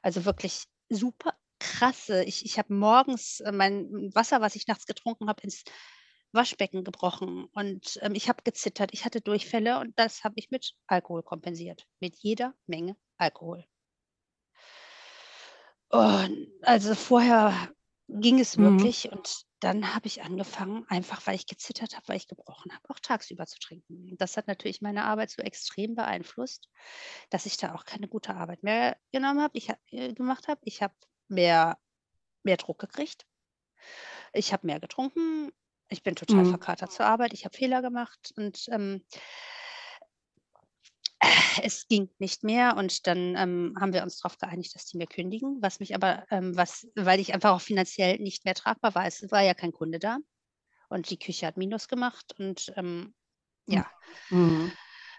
Also wirklich super krasse. Ich, ich habe morgens äh, mein Wasser, was ich nachts getrunken habe, ins Waschbecken gebrochen und ähm, ich habe gezittert. Ich hatte Durchfälle und das habe ich mit Alkohol kompensiert. Mit jeder Menge Alkohol. Und also vorher ging es mhm. wirklich und dann habe ich angefangen, einfach weil ich gezittert habe, weil ich gebrochen habe, auch tagsüber zu trinken. Das hat natürlich meine Arbeit so extrem beeinflusst, dass ich da auch keine gute Arbeit mehr genommen habe. Ich äh, gemacht habe. Ich habe mehr mehr Druck gekriegt. Ich habe mehr getrunken. Ich bin total Mhm. verkatert zur Arbeit. Ich habe Fehler gemacht und, ähm es ging nicht mehr und dann, ähm, haben wir uns darauf geeinigt, dass die mir kündigen, was mich aber, ähm was weil ich einfach auch finanziell nicht mehr tragbar war. Es war ja kein Kunde da und die Küche hat Minus gemacht und, ähm, ja. Mhm.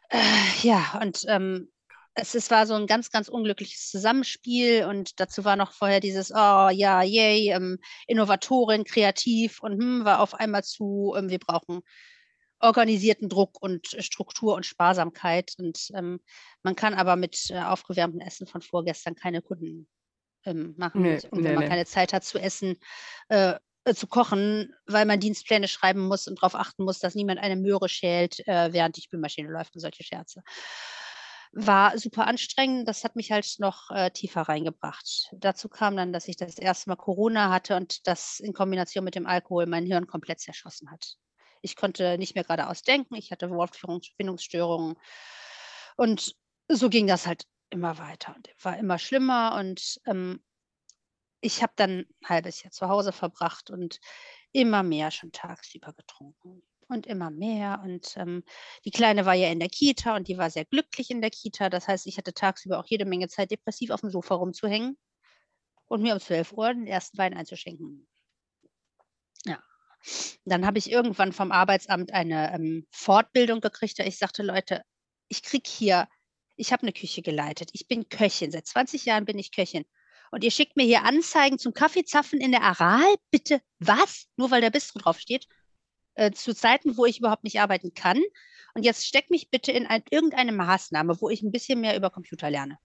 Äh, ja, und, ähm es, es war so ein ganz, ganz unglückliches Zusammenspiel und dazu war noch vorher dieses, oh ja, yay, ähm, Innovatorin, kreativ und hm, war auf einmal zu, ähm, wir brauchen organisierten Druck und Struktur und Sparsamkeit. Und ähm, man kann aber mit äh, aufgewärmtem Essen von vorgestern keine Kunden ähm, machen. Nee, und wenn nee, man nee. keine Zeit hat zu essen, äh, äh, zu kochen, weil man Dienstpläne schreiben muss und darauf achten muss, dass niemand eine Möhre schält, äh, während die Spülmaschine läuft und solche Scherze war super anstrengend. Das hat mich halt noch äh, tiefer reingebracht. Dazu kam dann, dass ich das erste Mal Corona hatte und das in Kombination mit dem Alkohol mein Hirn komplett zerschossen hat. Ich konnte nicht mehr geradeaus denken, ich hatte Wortfindungsstörungen und so ging das halt immer weiter und war immer schlimmer und ähm, ich habe dann ein halbes Jahr zu Hause verbracht und immer mehr schon tagsüber getrunken und immer mehr. Und ähm, die Kleine war ja in der Kita und die war sehr glücklich in der Kita. Das heißt, ich hatte tagsüber auch jede Menge Zeit, depressiv auf dem Sofa rumzuhängen und mir um 12 Uhr den ersten Wein einzuschenken. Ja. Dann habe ich irgendwann vom Arbeitsamt eine ähm, Fortbildung gekriegt, da ich sagte, Leute, ich kriege hier, ich habe eine Küche geleitet, ich bin Köchin, seit 20 Jahren bin ich Köchin. Und ihr schickt mir hier Anzeigen zum Kaffeezapfen in der Aral? Bitte was? Nur weil der Bistro draufsteht? Äh, zu Zeiten, wo ich überhaupt nicht arbeiten kann. Und jetzt steck mich bitte in ein, irgendeine Maßnahme, wo ich ein bisschen mehr über Computer lerne.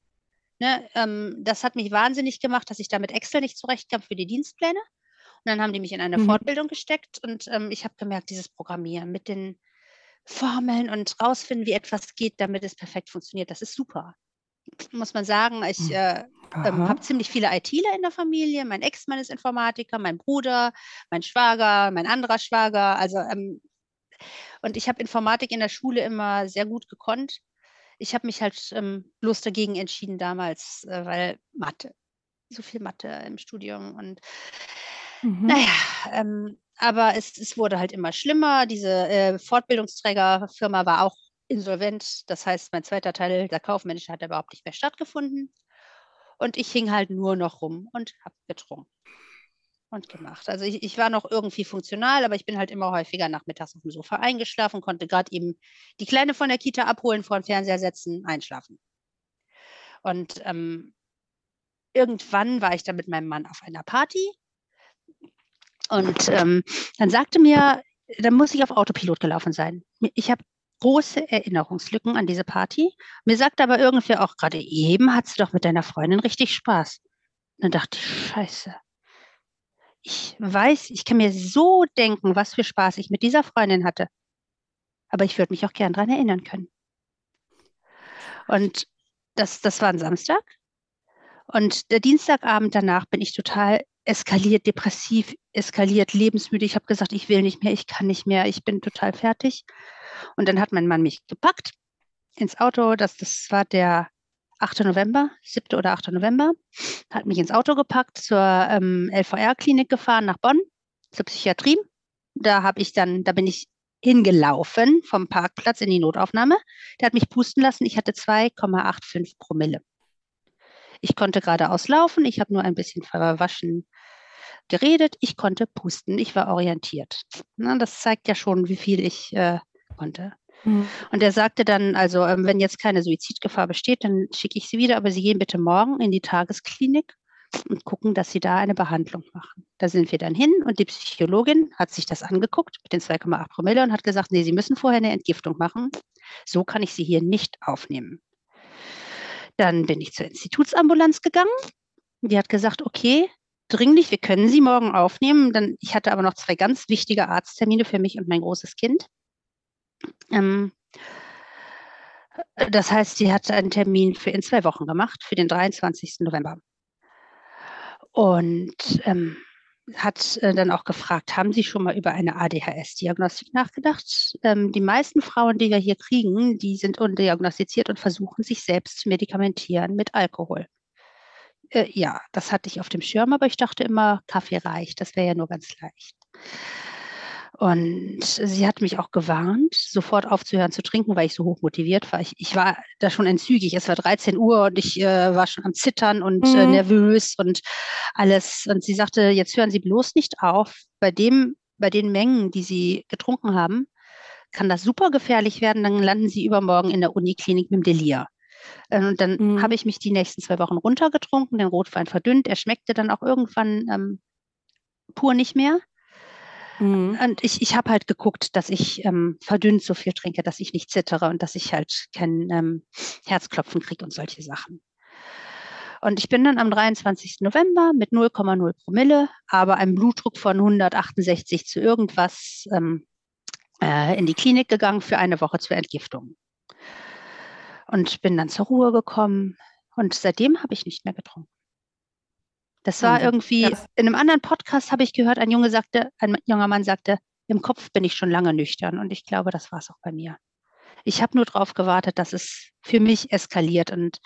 Ne, ähm, das hat mich wahnsinnig gemacht, dass ich da mit Excel nicht zurechtkam für die Dienstpläne. Und dann haben die mich in eine mhm. Fortbildung gesteckt und ähm, ich habe gemerkt, dieses Programmieren mit den Formeln und rausfinden, wie etwas geht, damit es perfekt funktioniert, das ist super. Muss man sagen. Ich hm. äh, ähm, habe ziemlich viele ITler in der Familie. Mein Ex-Mann ist Informatiker, mein Bruder, mein Schwager, mein anderer Schwager. Also ähm, und ich habe Informatik in der Schule immer sehr gut gekonnt. Ich habe mich halt ähm, bloß dagegen entschieden damals, äh, weil Mathe, so viel Mathe im Studium und mhm. naja, ähm, aber es, es, wurde halt immer schlimmer. Diese äh, Fortbildungsträgerfirma war auch insolvent. Das heißt, mein zweiter Teil, der kaufmännische, hat überhaupt nicht mehr stattgefunden. Und ich hing halt nur noch rum und habe getrunken und gemacht. Also ich, ich, war noch irgendwie funktional, aber ich bin halt immer häufiger nachmittags auf dem Sofa eingeschlafen, konnte gerade eben die Kleine von der Kita abholen, vor den Fernseher setzen, einschlafen. Und ähm, irgendwann war ich dann mit meinem Mann auf einer Party und ähm, dann sagte mir, dann muss ich auf Autopilot gelaufen sein. Ich habe große Erinnerungslücken an diese Party. Mir sagt aber irgendwer auch gerade eben, hat sie doch mit deiner Freundin richtig Spaß. Und dann dachte ich, scheiße. Ich weiß, ich kann mir so denken, was für Spaß ich mit dieser Freundin hatte. Aber ich würde mich auch gern daran erinnern können. Und das, das war ein Samstag. Und der Dienstagabend danach bin ich total eskaliert, depressiv, eskaliert, lebensmüde. Ich habe gesagt, ich will nicht mehr, ich kann nicht mehr, ich bin total fertig. Und dann hat mein Mann mich gepackt ins Auto. Das, das war der 8. November, 7. oder 8. November, hat mich ins Auto gepackt, zur ähm, LVR-Klinik gefahren nach Bonn, zur Psychiatrie. Da habe ich dann, da bin ich hingelaufen vom Parkplatz in die Notaufnahme. Der hat mich pusten lassen. Ich hatte 2,85 Promille. Ich konnte geradeaus laufen, ich habe nur ein bisschen verwaschen geredet, ich konnte pusten, ich war orientiert. Na, das zeigt ja schon, wie viel ich äh, konnte. Mhm. Und er sagte dann, also ähm, wenn jetzt keine Suizidgefahr besteht, dann schicke ich Sie wieder, aber Sie gehen bitte morgen in die Tagesklinik und gucken, dass Sie da eine Behandlung machen. Da sind wir dann hin und die Psychologin hat sich das angeguckt mit den 2,8 Promille und hat gesagt, nee, Sie müssen vorher eine Entgiftung machen. So kann ich Sie hier nicht aufnehmen. Dann bin ich zur Institutsambulanz gegangen. Die hat gesagt, okay, dringlich, wir können Sie morgen aufnehmen. Dann, ich hatte aber noch zwei ganz wichtige Arzttermine für mich und mein großes Kind. Ähm, das heißt, sie hat einen Termin für in zwei Wochen gemacht, für den 23. November. Und ähm, hat äh, dann auch gefragt, haben Sie schon mal über eine ADHS-Diagnostik nachgedacht? Ähm, die meisten Frauen, die wir hier kriegen, die sind undiagnostiziert und versuchen sich selbst zu medikamentieren mit Alkohol. Äh, ja, das hatte ich auf dem Schirm, aber ich dachte immer, Kaffee reicht, das wäre ja nur ganz leicht. Und sie hat mich auch gewarnt, sofort aufzuhören zu trinken, weil ich so hoch motiviert war. Ich, ich war da schon entzügig. Es war 13 Uhr und ich äh, war schon am Zittern und äh, mhm. äh, nervös und alles. Und sie sagte, jetzt hören Sie bloß nicht auf. Bei dem, bei den Mengen, die Sie getrunken haben, kann das super gefährlich werden. Dann landen Sie übermorgen in der Uniklinik mit dem Delir. Äh, und dann mhm. habe ich mich die nächsten zwei Wochen runtergetrunken, den Rotwein verdünnt. Er schmeckte dann auch irgendwann ähm, pur nicht mehr. Mhm. Und ich, ich habe halt geguckt, dass ich ähm, verdünnt so viel trinke, dass ich nicht zittere und dass ich halt kein ähm, Herzklopfen kriege und solche Sachen. Und ich bin dann am 23. November mit 0,0 Promille, aber einem Blutdruck von 168 zu irgendwas ähm, äh, in die Klinik gegangen für eine Woche zur Entgiftung. Und bin dann zur Ruhe gekommen. Und seitdem habe ich nicht mehr getrunken. Das war irgendwie, ja. in einem anderen Podcast habe ich gehört, ein Junge sagte, ein junger Mann sagte, im Kopf bin ich schon lange nüchtern und ich glaube, das war es auch bei mir. Ich habe nur darauf gewartet, dass es für mich eskaliert und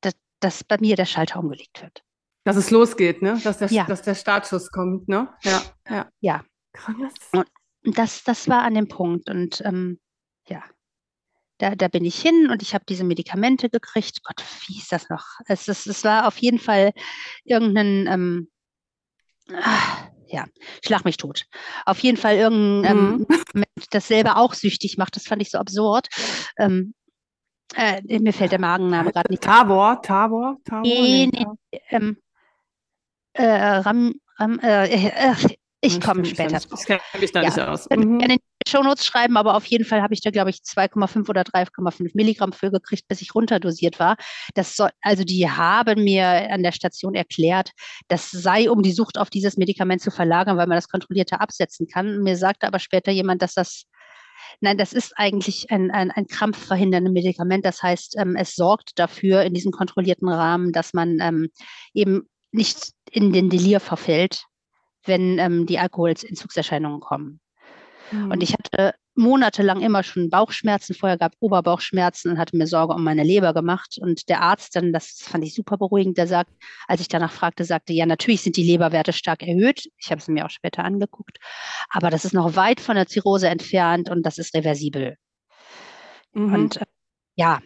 dass, dass bei mir der Schalter umgelegt wird. Dass es losgeht, ne? Dass der, ja. dass der Startschuss kommt, ne? Ja. Ja. ja. Krass. Und das, das war an dem Punkt. Und ähm, ja, da, da bin ich hin und ich habe diese Medikamente gekriegt. Gott, wie hieß das noch? Es, es, es war auf jeden Fall irgendein, ähm, ach, ja, schlag mich tot. Auf jeden Fall irgendein ähm, mhm. das selber auch süchtig macht. Das fand ich so absurd. Ähm, äh, mir fällt der Magenname gerade nicht. Tabor, Tabor, Tabor. Nee, nee, ähm, äh, Ram, Ram, äh, äh, ich komme später. Ich kenne mich da ja. nicht aus. Mhm. Shownotes schreiben, aber auf jeden Fall habe ich da, glaube ich, 2,5 oder 3,5 Milligramm für gekriegt, bis ich runterdosiert war. Das soll, also die haben mir an der Station erklärt, das sei, um die Sucht auf dieses Medikament zu verlagern, weil man das kontrollierter absetzen kann. Mir sagte aber später jemand, dass das Nein, das ist eigentlich ein, ein, ein krampfverhinderndes Medikament. Das heißt, ähm, es sorgt dafür in diesem kontrollierten Rahmen, dass man ähm, eben nicht in den Delir verfällt, wenn ähm, die Alkoholentzugserscheinungen kommen. Mhm. Und ich hatte monatelang immer schon Bauchschmerzen. Vorher gab Oberbauchschmerzen und hatte mir Sorge um meine Leber gemacht. Und der Arzt dann, das fand ich super beruhigend, der sagt, als ich danach fragte, sagte, ja, natürlich sind die Leberwerte stark erhöht. Ich habe es mir auch später angeguckt. Aber das ist noch weit von der Zirrhose entfernt und das ist reversibel. Mhm. Und äh, ja,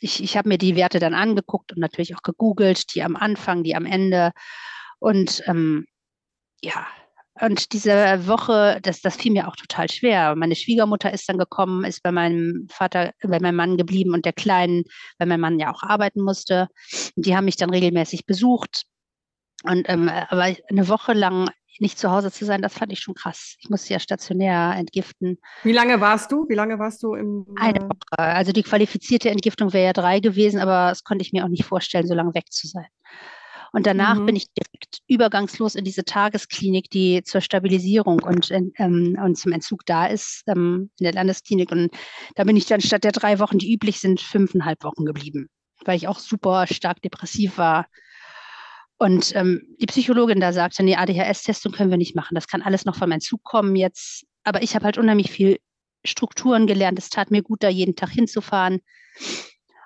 ich, ich habe mir die Werte dann angeguckt und natürlich auch gegoogelt, die am Anfang, die am Ende. Und ähm, ja, und diese Woche, das, das fiel mir auch total schwer. Meine Schwiegermutter ist dann gekommen, ist bei meinem Vater, bei meinem Mann geblieben und der Kleinen, weil mein Mann ja auch arbeiten musste. Und die haben mich dann regelmäßig besucht. Und ähm, aber eine Woche lang nicht zu Hause zu sein, das fand ich schon krass. Ich musste ja stationär entgiften. Wie lange warst du? Wie lange warst du im? Eine äh, Woche. Also die qualifizierte Entgiftung wäre ja drei gewesen, aber das konnte ich mir auch nicht vorstellen, so lange weg zu sein. Und danach mhm. bin ich direkt übergangslos in diese Tagesklinik, die zur Stabilisierung und, ähm, und zum Entzug da ist, ähm, in der Landesklinik. Und da bin ich dann statt der drei Wochen, die üblich sind, fünfeinhalb Wochen geblieben, weil ich auch super stark depressiv war. Und ähm, die Psychologin da sagte, nee, ADHS-Testung können wir nicht machen. Das kann alles noch vom Entzug kommen jetzt. Aber ich habe halt unheimlich viel Strukturen gelernt. Es tat mir gut, da jeden Tag hinzufahren.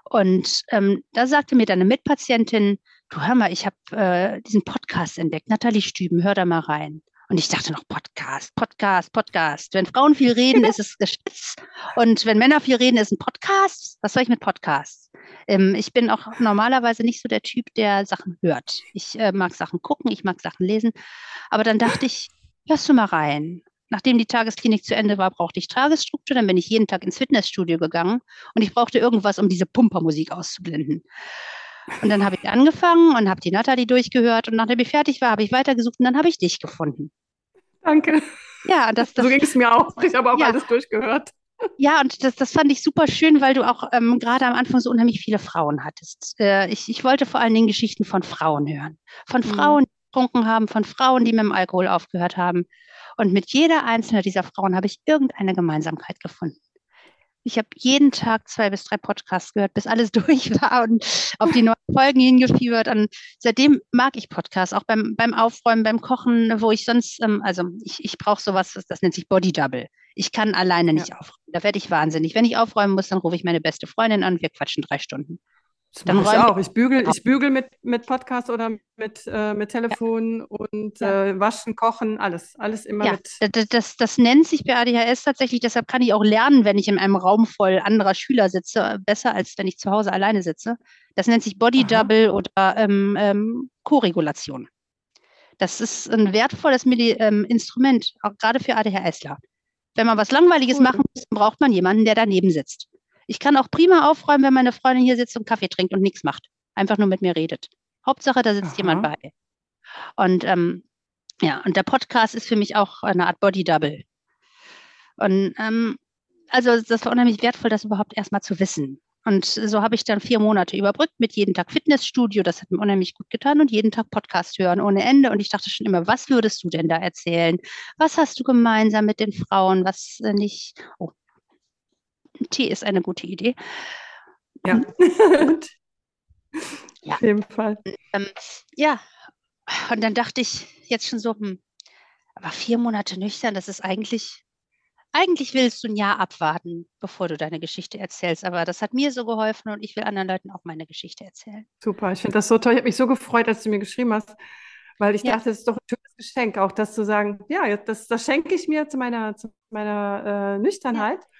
Und ähm, da sagte mir dann eine Mitpatientin, du hör mal, ich habe äh, diesen Podcast entdeckt, Nathalie Stüben, hör da mal rein. Und ich dachte noch, Podcast, Podcast, Podcast. Wenn Frauen viel reden, ist es Geschwätz. Und wenn Männer viel reden, ist ein Podcast. Was soll ich mit Podcasts? Ähm, ich bin auch normalerweise nicht so der Typ, der Sachen hört. Ich äh, mag Sachen gucken, ich mag Sachen lesen. Aber dann dachte ich, hörst du mal rein. Nachdem die Tagesklinik zu Ende war, brauchte ich Tagesstruktur. Dann bin ich jeden Tag ins Fitnessstudio gegangen und ich brauchte irgendwas, um diese Pumpermusik auszublenden. Und dann habe ich angefangen und habe die Nathalie durchgehört und nachdem ich fertig war, habe ich weitergesucht und dann habe ich dich gefunden. Danke. Ja, das, das so ging es mir auch. Ich habe auch ja. alles durchgehört. Ja, und das, das fand ich super schön, weil du auch ähm, gerade am Anfang so unheimlich viele Frauen hattest. Äh, ich, ich wollte vor allen Dingen Geschichten von Frauen hören. Von mhm. Frauen, die getrunken haben, von Frauen, die mit dem Alkohol aufgehört haben. Und mit jeder einzelnen dieser Frauen habe ich irgendeine Gemeinsamkeit gefunden. Ich habe jeden Tag zwei bis drei Podcasts gehört, bis alles durch war und auf die neuen Folgen hingefiebert. Und seitdem mag ich Podcasts, auch beim, beim Aufräumen, beim Kochen, wo ich sonst, ähm, also ich, ich brauche sowas, das nennt sich Body Double. Ich kann alleine nicht ja. aufräumen. Da werde ich wahnsinnig. Wenn ich aufräumen muss, dann rufe ich meine beste Freundin an und wir quatschen drei Stunden. Das dann mache ich auch. Ich bügel, ich bügel mit, mit Podcast oder mit, äh, mit Telefon ja. und ja. Äh, waschen, kochen, alles. Alles immer ja. mit. Das, das, das, nennt sich bei ADHS tatsächlich, deshalb kann ich auch lernen, wenn ich in einem Raum voll anderer Schüler sitze, besser als wenn ich zu Hause alleine sitze. Das nennt sich Body Aha. Double oder ähm, ähm, Co-Regulation. Das ist ein wertvolles Medi ähm, Instrument, auch gerade für ADHSler. Wenn man was Langweiliges cool. machen muss, braucht man jemanden, der daneben sitzt. Ich kann auch prima aufräumen, wenn meine Freundin hier sitzt und Kaffee trinkt und nichts macht. Einfach nur mit mir redet. Hauptsache, da sitzt Aha. jemand bei. Und ähm, ja, und der Podcast ist für mich auch eine Art Body Double. Und ähm, also das war unheimlich wertvoll, das überhaupt erstmal zu wissen. Und so habe ich dann vier Monate überbrückt mit jeden Tag Fitnessstudio. Das hat mir unheimlich gut getan und jeden Tag Podcast hören ohne Ende. Und ich dachte schon immer, was würdest du denn da erzählen? Was hast du gemeinsam mit den Frauen? Was äh, nicht? Oh, Tee ist eine gute Idee. Ja. ja. Auf jeden Fall. Ähm, ja, und dann dachte ich jetzt schon so, hm, aber vier Monate nüchtern, das ist eigentlich, eigentlich willst du ein Jahr abwarten, bevor du deine Geschichte erzählst. Aber das hat mir so geholfen und ich will anderen Leuten auch meine Geschichte erzählen. Super, ich finde das so toll. Ich habe mich so gefreut, als du mir geschrieben hast, weil ich ja. dachte, das ist doch ein schönes Geschenk, auch das zu sagen, ja, das, das schenke ich mir zu meiner, zu meiner äh, Nüchternheit. Ja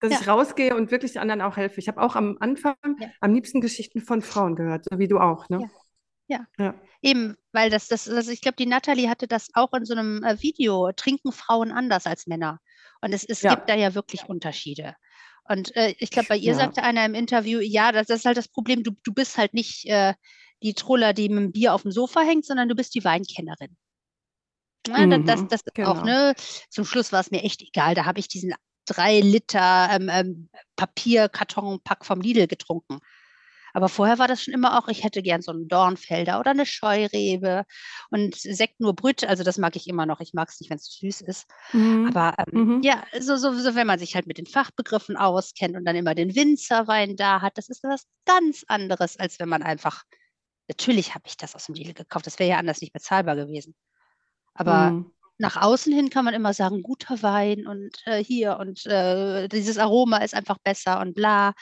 dass ja. ich rausgehe und wirklich anderen auch helfe. Ich habe auch am Anfang ja. am liebsten Geschichten von Frauen gehört, so wie du auch. Ne? Ja. ja. Eben, weil das, das, also ich glaube, die Nathalie hatte das auch in so einem äh, Video, trinken Frauen anders als Männer. Und es, es gibt da ja wirklich Unterschiede. Und äh, ich glaube, bei ihr sagte einer im Interview, ja, das, das, ist halt das Problem, du, du bist halt nicht äh, die Truller, die mit dem Bier auf dem Sofa hängt, sondern du bist die Weinkennerin. Ja, mhm, das, das, das genau. auch, ne? Zum Schluss war es mir echt egal. Da habe ich diesen drei Liter ähm, ähm, Papierkartonpack vom Lidl getrunken. Aber vorher war das schon immer auch, ich hätte gern so einen Dornfelder oder eine Scheurebe und Sekt nur Brüt, also das mag ich immer noch. Ich mag es nicht, wenn es süß ist. Mhm. Aber ähm, mhm. ja, so, so, so, wenn man sich halt mit den Fachbegriffen auskennt und dann immer den Winzerwein da hat, das ist was ganz anderes, als wenn man einfach, natürlich habe ich das aus dem Deal gekauft, das wäre ja anders nicht bezahlbar gewesen. Aber mhm nach außen hin kann man immer sagen, guter Wein und äh, hier und äh, dieses Aroma ist einfach besser und bla.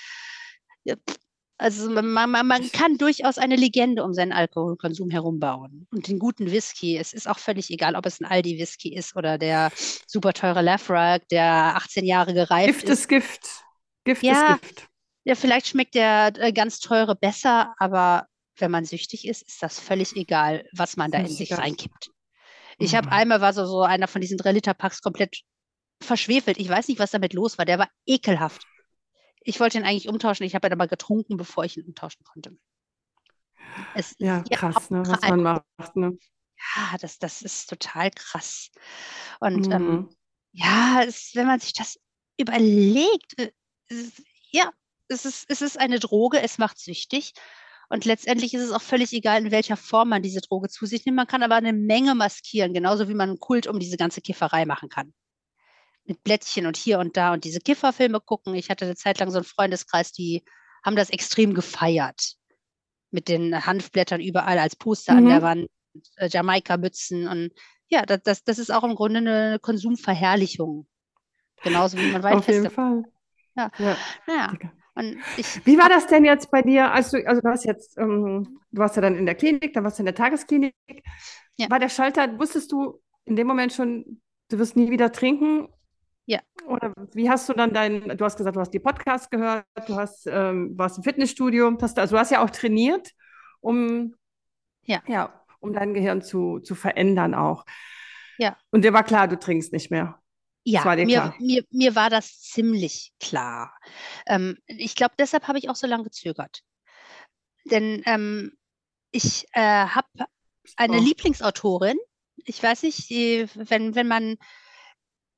Also man, man, man, kann durchaus eine Legende um seinen Alkoholkonsum herumbauen. Und den guten Whisky, es ist auch völlig egal, ob es ein Aldi-Whisky ist oder der super teure Lafroig, der 18 Jahre gereift Gift ist. ist Gift. Gift ja, ist Gift. Ja, vielleicht schmeckt der äh, ganz teure besser, aber wenn man süchtig ist, ist das völlig egal, was man da in sich reinkippt. Ich habe mhm. einmal war so, so einer von diesen 3-Liter-Packs komplett verschwefelt. Ich weiß nicht, was damit los war. Der war ekelhaft. Ich wollte ihn eigentlich umtauschen. Ich habe ihn aber getrunken, bevor ich ihn umtauschen konnte. Es ja, krass, ne, was man macht. Ne? Ja, das, das ist total krass. Und ähm, mhm. ähm, ja, es, wenn man sich das überlegt, äh, ja, es ist, es ist eine Droge, es macht süchtig. Und letztendlich ist es auch völlig egal, in welcher Form man diese Droge zu sich nimmt. Man kann aber eine Menge maskieren, genauso wie man einen Kult um diese ganze Kifferei machen kann. Mit Blättchen und hier und da und diese Kifferfilme gucken. Ich hatte eine Zeit lang so einen Freundeskreis, die haben das extrem gefeiert. Mit den Hanfblättern überall als Poster mhm. an der mhm. Wand, äh, Jamaika-Mützen und ja, das, das, das ist auch im Grunde eine Konsumverherrlichung. Genauso wie man weiß. Auf jeden Fall. Ja. ja. Naja. Ich, Wie war das denn jetzt bei dir? Also, also du hast jetzt, ähm, du warst ja dann in der Klinik, dann warst du in der Tagesklinik. Ja. War der Schalter, wusstest du in dem Moment schon, du wirst nie wieder trinken? Ja. Oder wie hast du dann dein, du hast gesagt, du hast die Podcasts gehört, du hast, ähm, warst im Fitnessstudio, hast, also du hast ja auch trainiert, um, ja. Ja, um dein Gehirn zu, zu verändern auch. Ja. Und dir war klar, du trinkst nicht mehr. Ja, mir, mir, mir war das ziemlich klar. Ähm, ich glaube, deshalb habe ich auch so lange gezögert. Denn ähm, ich äh, habe eine oh. Lieblingsautorin. Ich weiß nicht, die, wenn, wenn man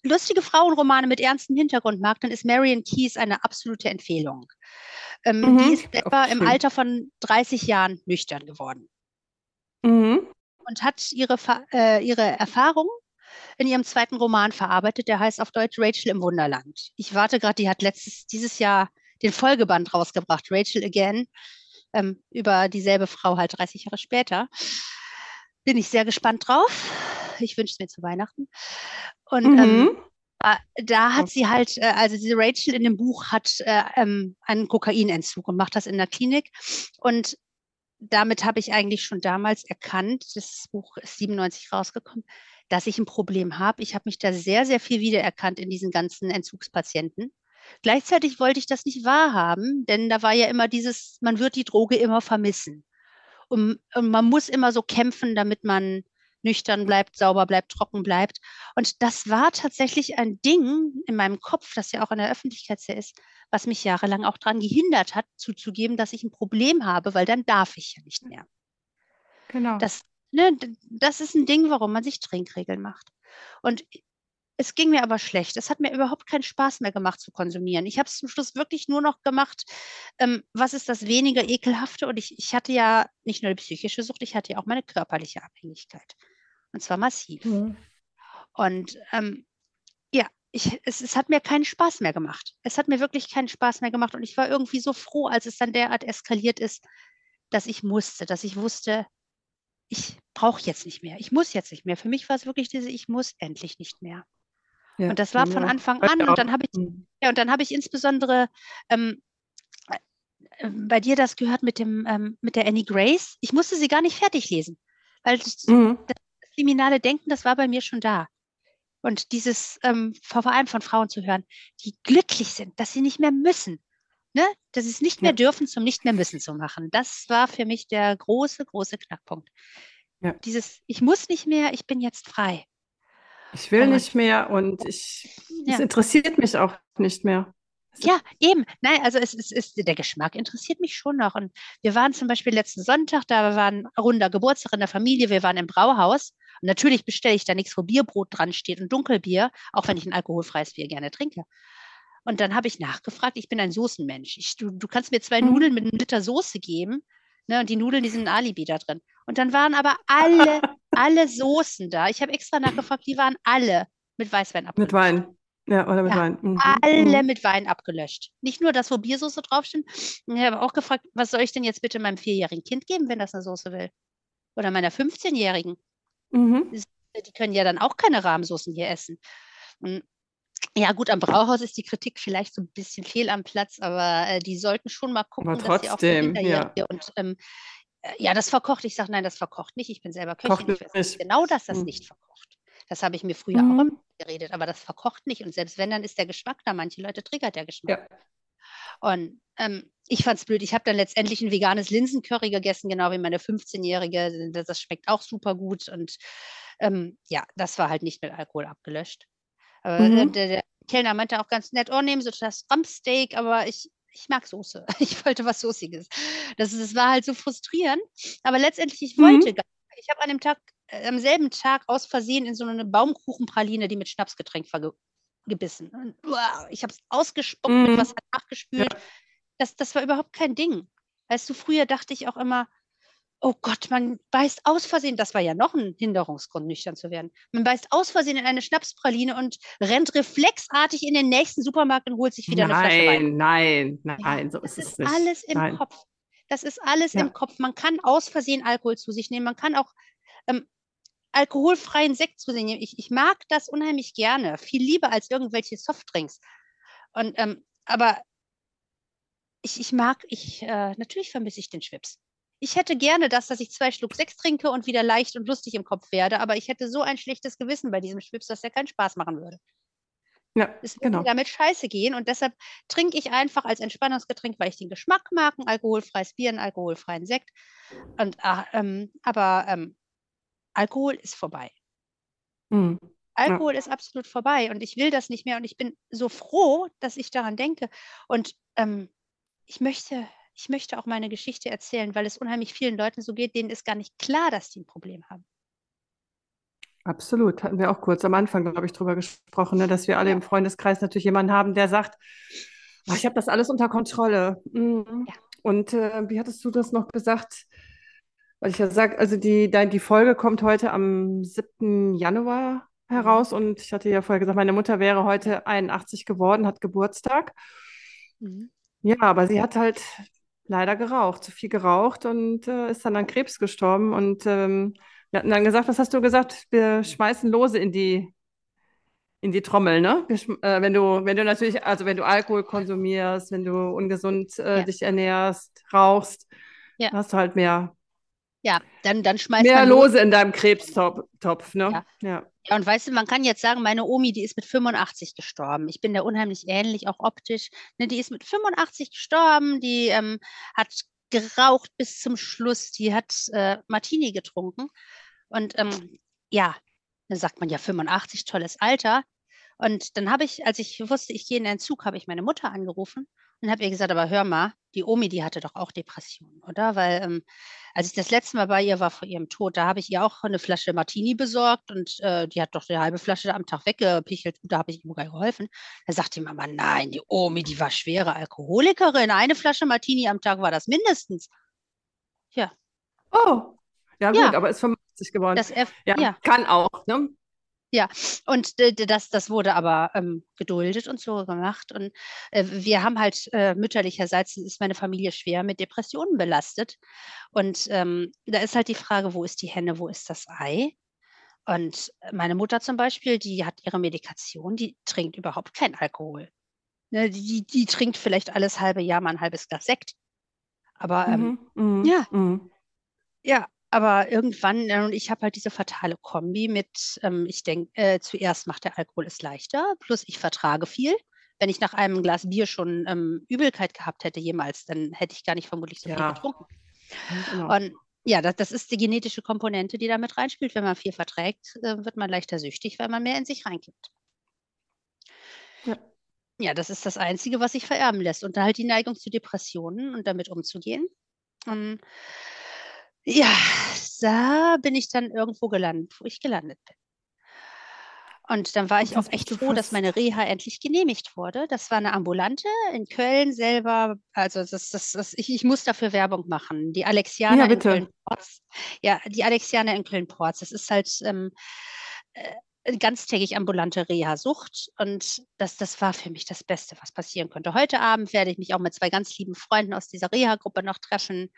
lustige Frauenromane mit ernstem Hintergrund mag, dann ist Marion Keyes eine absolute Empfehlung. Ähm, mhm. Die ist etwa im Alter von 30 Jahren nüchtern geworden. Mhm. Und hat ihre, äh, ihre Erfahrungen in ihrem zweiten Roman verarbeitet. Der heißt auf Deutsch Rachel im Wunderland. Ich warte gerade, die hat letztes, dieses Jahr den Folgeband rausgebracht, Rachel Again, ähm, über dieselbe Frau halt 30 Jahre später. Bin ich sehr gespannt drauf. Ich wünsche es mir zu Weihnachten. Und ähm, mhm. ähm, da hat sie halt, äh, also diese Rachel in dem Buch hat äh, ähm, einen Kokainentzug und macht das in der Klinik. Und damit habe ich eigentlich schon damals erkannt, das Buch ist 97 rausgekommen, dass ich ein Problem habe. Ich habe mich da sehr, sehr viel wiedererkannt in diesen ganzen Entzugspatienten. Gleichzeitig wollte ich das nicht wahrhaben, denn da war ja immer dieses, man wird die Droge immer vermissen. Und, und man muss immer so kämpfen, damit man nüchtern bleibt, sauber bleibt, trocken bleibt. Und das war tatsächlich ein Ding in meinem Kopf, das ja auch in der Öffentlichkeit sehr ist, was mich jahrelang auch daran gehindert hat, zuzugeben, dass ich ein Problem habe, weil dann darf ich ja nicht mehr. Genau. Das, ne, das ist ein Ding, warum man sich Trinkregeln macht. Und es ging mir aber schlecht. Es hat mir überhaupt keinen Spaß mehr gemacht zu konsumieren. Ich habe es zum Schluss wirklich nur noch gemacht, ähm, was ist das weniger ekelhafte? Und ich, ich hatte ja nicht nur die psychische Sucht, ich hatte ja auch meine körperliche Abhängigkeit. Und zwar massiv. Mhm. Und ähm, ja, ich, es, es, hat mir keinen Spaß mehr gemacht. Es hat mir wirklich keinen Spaß mehr gemacht. Und ich war irgendwie so froh, als es dann derart eskaliert ist, dass ich musste, dass ich wusste, ich brauche jetzt nicht mehr. Ich muss jetzt nicht mehr. Für mich war es wirklich diese, ich muss endlich nicht mehr. Ja, und das war von Anfang an. Und dann habe ich, ja, und dann habe ich insbesondere ähm, äh, bei dir das gehört mit dem, ähm, mit der Annie Grace. Ich musste sie gar nicht fertig lesen, weil das, mhm. das liminale Denken, das war bei mir schon da. Und dieses ähm, vor allem von Frauen zu hören, die glücklich sind, dass sie nicht mehr müssen, ne? sie es nicht mehr dürfen, zum nicht mehr müssen zu machen. Das war für mich der große, große Knackpunkt. Ja. Dieses, ich muss nicht mehr, ich bin jetzt frei. Ich will nicht mehr und ich, ja. es interessiert mich auch nicht mehr. Ja, eben. Nein, also es, es ist, der Geschmack interessiert mich schon noch. Und wir waren zum Beispiel letzten Sonntag, da war ein runder Geburtstag in der Familie, wir waren im Brauhaus. Und natürlich bestelle ich da nichts, wo Bierbrot dran steht und Dunkelbier, auch wenn ich ein alkoholfreies Bier gerne trinke. Und dann habe ich nachgefragt, ich bin ein Soßenmensch. Ich, du, du kannst mir zwei Mhm. Nudeln mit einem Liter Soße geben. Ne, und die Nudeln, die sind ein Alibi da drin. Und dann waren aber alle, alle Soßen da. Ich habe extra nachgefragt, die waren alle mit Weißwein Mit abgelöscht. Wein. Ja, oder mit Ja, Wein. Mhm. Alle Mhm. mit Wein abgelöscht. Nicht nur das, wo Biersoße draufsteht. Ich habe auch gefragt, was soll ich denn jetzt bitte meinem vierjährigen Kind geben, wenn das eine Soße will? Oder meiner 15-Jährigen? Mhm. Die können ja dann auch keine Rahmsoßen hier essen. Und ja, gut, am Brauhaus ist die Kritik vielleicht so ein bisschen fehl am Platz, aber äh, die sollten schon mal gucken, Aber dass sie auch für trotzdem, ja. Und ähm, äh, ja, das verkocht. Ich sage, nein, das verkocht nicht. Ich bin selber Kocht Köchin. Ich weiß nicht. genau, dass das Mhm. nicht verkocht. Das habe ich mir früher auch immer Mhm. geredet, aber das verkocht nicht. Und selbst wenn, dann ist der Geschmack da. Manche Leute triggert der Geschmack. Ja. Und ähm, ich fand es blöd. Ich habe dann letztendlich ein veganes Linsencurry gegessen, genau wie meine 15-Jährige. Das, das schmeckt auch super gut. Und ähm, ja, das war halt nicht mit Alkohol abgelöscht. Mhm. der, der Kellner meinte auch ganz nett, oh, nehmen Sie das Rumpsteak, aber ich, ich mag Soße. Ich wollte was Soßiges. Das, das war halt so frustrierend. Aber letztendlich, ich Mhm. wollte gar nicht. Ich habe an dem Tag, äh, am selben Tag aus Versehen in so eine Baumkuchenpraline, die mit Schnapsgetränk verge gebissen. Und, uah, ich habe es ausgespuckt, mit Mhm. Wasser nachgespült. Das, das war überhaupt kein Ding. Weißt du, früher dachte ich auch immer, oh Gott, man beißt aus Versehen, das war ja noch ein Hinderungsgrund, nüchtern zu werden. Man beißt aus Versehen in eine Schnapspraline und rennt reflexartig in den nächsten Supermarkt und holt sich wieder eine Flasche Wein. Nein, nein, nein, Ja, so das ist es ist nicht. alles im Nein. Kopf. Das ist alles Ja. im Kopf. Man kann aus Versehen Alkohol zu sich nehmen. Man kann auch ähm, alkoholfreien Sekt zu sich nehmen. Ich, ich mag das unheimlich gerne. Viel lieber als irgendwelche Softdrinks. Und, ähm, aber ich, ich mag, ich, äh, natürlich vermisse ich den Schwips. Ich hätte gerne das, dass ich zwei Schluck Sekt trinke und wieder leicht und lustig im Kopf werde, aber ich hätte so ein schlechtes Gewissen bei diesem Schwips, dass der keinen Spaß machen würde. Ja, Es würde genau. damit scheiße gehen und deshalb trinke ich einfach als Entspannungsgetränk, weil ich den Geschmack mag, ein alkoholfreies Bier, einen alkoholfreien Sekt. Und, ah, ähm, aber ähm, Alkohol ist vorbei. Mhm. Alkohol ist absolut vorbei und ich will das nicht mehr und ich bin so froh, dass ich daran denke. Und ähm, ich möchte, ich möchte auch meine Geschichte erzählen, weil es unheimlich vielen Leuten so geht, denen ist gar nicht klar, dass die ein Problem haben. Absolut. Hatten wir auch kurz am Anfang, glaube ich, drüber gesprochen, ne, dass wir alle Ja. im Freundeskreis natürlich jemanden haben, der sagt, "Ah, ich habe das alles unter Kontrolle. Mhm. Ja. Und äh, wie hattest du das noch gesagt? Weil ich ja sage, also die, die Folge kommt heute am 7. Januar heraus und ich hatte ja vorher gesagt, meine Mutter wäre heute 81 geworden, hat Geburtstag. Mhm. Ja, aber sie hat halt leider geraucht, zu viel geraucht und äh, ist dann an Krebs gestorben. Und ähm, wir hatten dann gesagt, was hast du gesagt? Wir schmeißen Lose in die, in die Trommel, ne? Wir, äh, wenn du, wenn du natürlich, also wenn du Alkohol konsumierst, wenn du ungesund äh, Ja. dich ernährst, rauchst, Ja. hast du halt mehr, Ja, dann, dann schmeißt mehr. Lose in deinem Krebstopf, Topf, ne? Ja. Ja. Ja, und weißt du, man kann jetzt sagen, meine Omi, die ist mit 85 gestorben. Ich bin der unheimlich ähnlich, auch optisch. Ne, die ist mit 85 gestorben, die ähm, hat geraucht bis zum Schluss, die hat äh, Martini getrunken. Und ähm, ja, dann sagt man ja 85, tolles Alter. Und dann habe ich, als ich wusste, ich gehe in einen Zug, habe ich meine Mutter angerufen und habe ihr gesagt, aber hör mal, die Omi, die hatte doch auch Depressionen, oder? Weil ähm, als ich das letzte Mal bei ihr war vor ihrem Tod, da habe ich ihr auch eine Flasche Martini besorgt und äh, die hat doch die halbe Flasche am Tag weggepichelt. Gut, da habe ich ihr sogar geholfen. Da sagte die Mama, nein, die Omi, die war schwere Alkoholikerin. Eine Flasche Martini am Tag war das mindestens. Ja, Oh, ja Ja. gut, aber ist 85 geworden. das F, Ja, ja. kann auch, ne? Und d- d- das, das wurde aber ähm, geduldet und so gemacht. Und äh, wir haben halt äh, mütterlicherseits ist meine Familie schwer mit Depressionen belastet. Und ähm, da ist halt die Frage, wo ist die Henne, wo ist das Ei? Und meine Mutter zum Beispiel, die hat ihre Medikation, die trinkt überhaupt keinen Alkohol. Ne, die, die, die trinkt vielleicht alles halbe Jahr mal ein halbes Glas Sekt. Aber ähm, Mhm, mhm, ja. mhm. ja, aber irgendwann, äh, und ich habe halt diese fatale Kombi mit, ähm, ich denke, äh, zuerst macht der Alkohol es leichter, plus ich vertrage viel. Wenn ich nach einem Glas Bier schon ähm, Übelkeit gehabt hätte jemals, dann hätte ich gar nicht vermutlich so viel Ja. getrunken. Genau. Und ja, das, das ist die genetische Komponente, die da mit reinspielt. Wenn man viel verträgt, äh, wird man leichter süchtig, weil man mehr in sich reinkippt. Ja. Ja, das ist das Einzige, was sich vererben lässt. Und da halt die Neigung zu Depressionen und damit umzugehen. Und ja, da bin ich dann irgendwo gelandet, wo ich gelandet bin. Und dann war ich auch echt froh, dass meine Reha endlich genehmigt wurde. Das war eine ambulante in Köln selber. Also das, das, das, ich, ich muss dafür Werbung machen. Die Alexianer ja, in Köln-Porz. Ja, die Alexianer in Köln-Porz. Das ist halt ähm, äh, ganztägig ambulante Reha-Sucht. Und das, das war für mich das Beste, was passieren könnte. Heute Abend werde ich mich auch mit zwei ganz lieben Freunden aus dieser Reha-Gruppe noch treffen.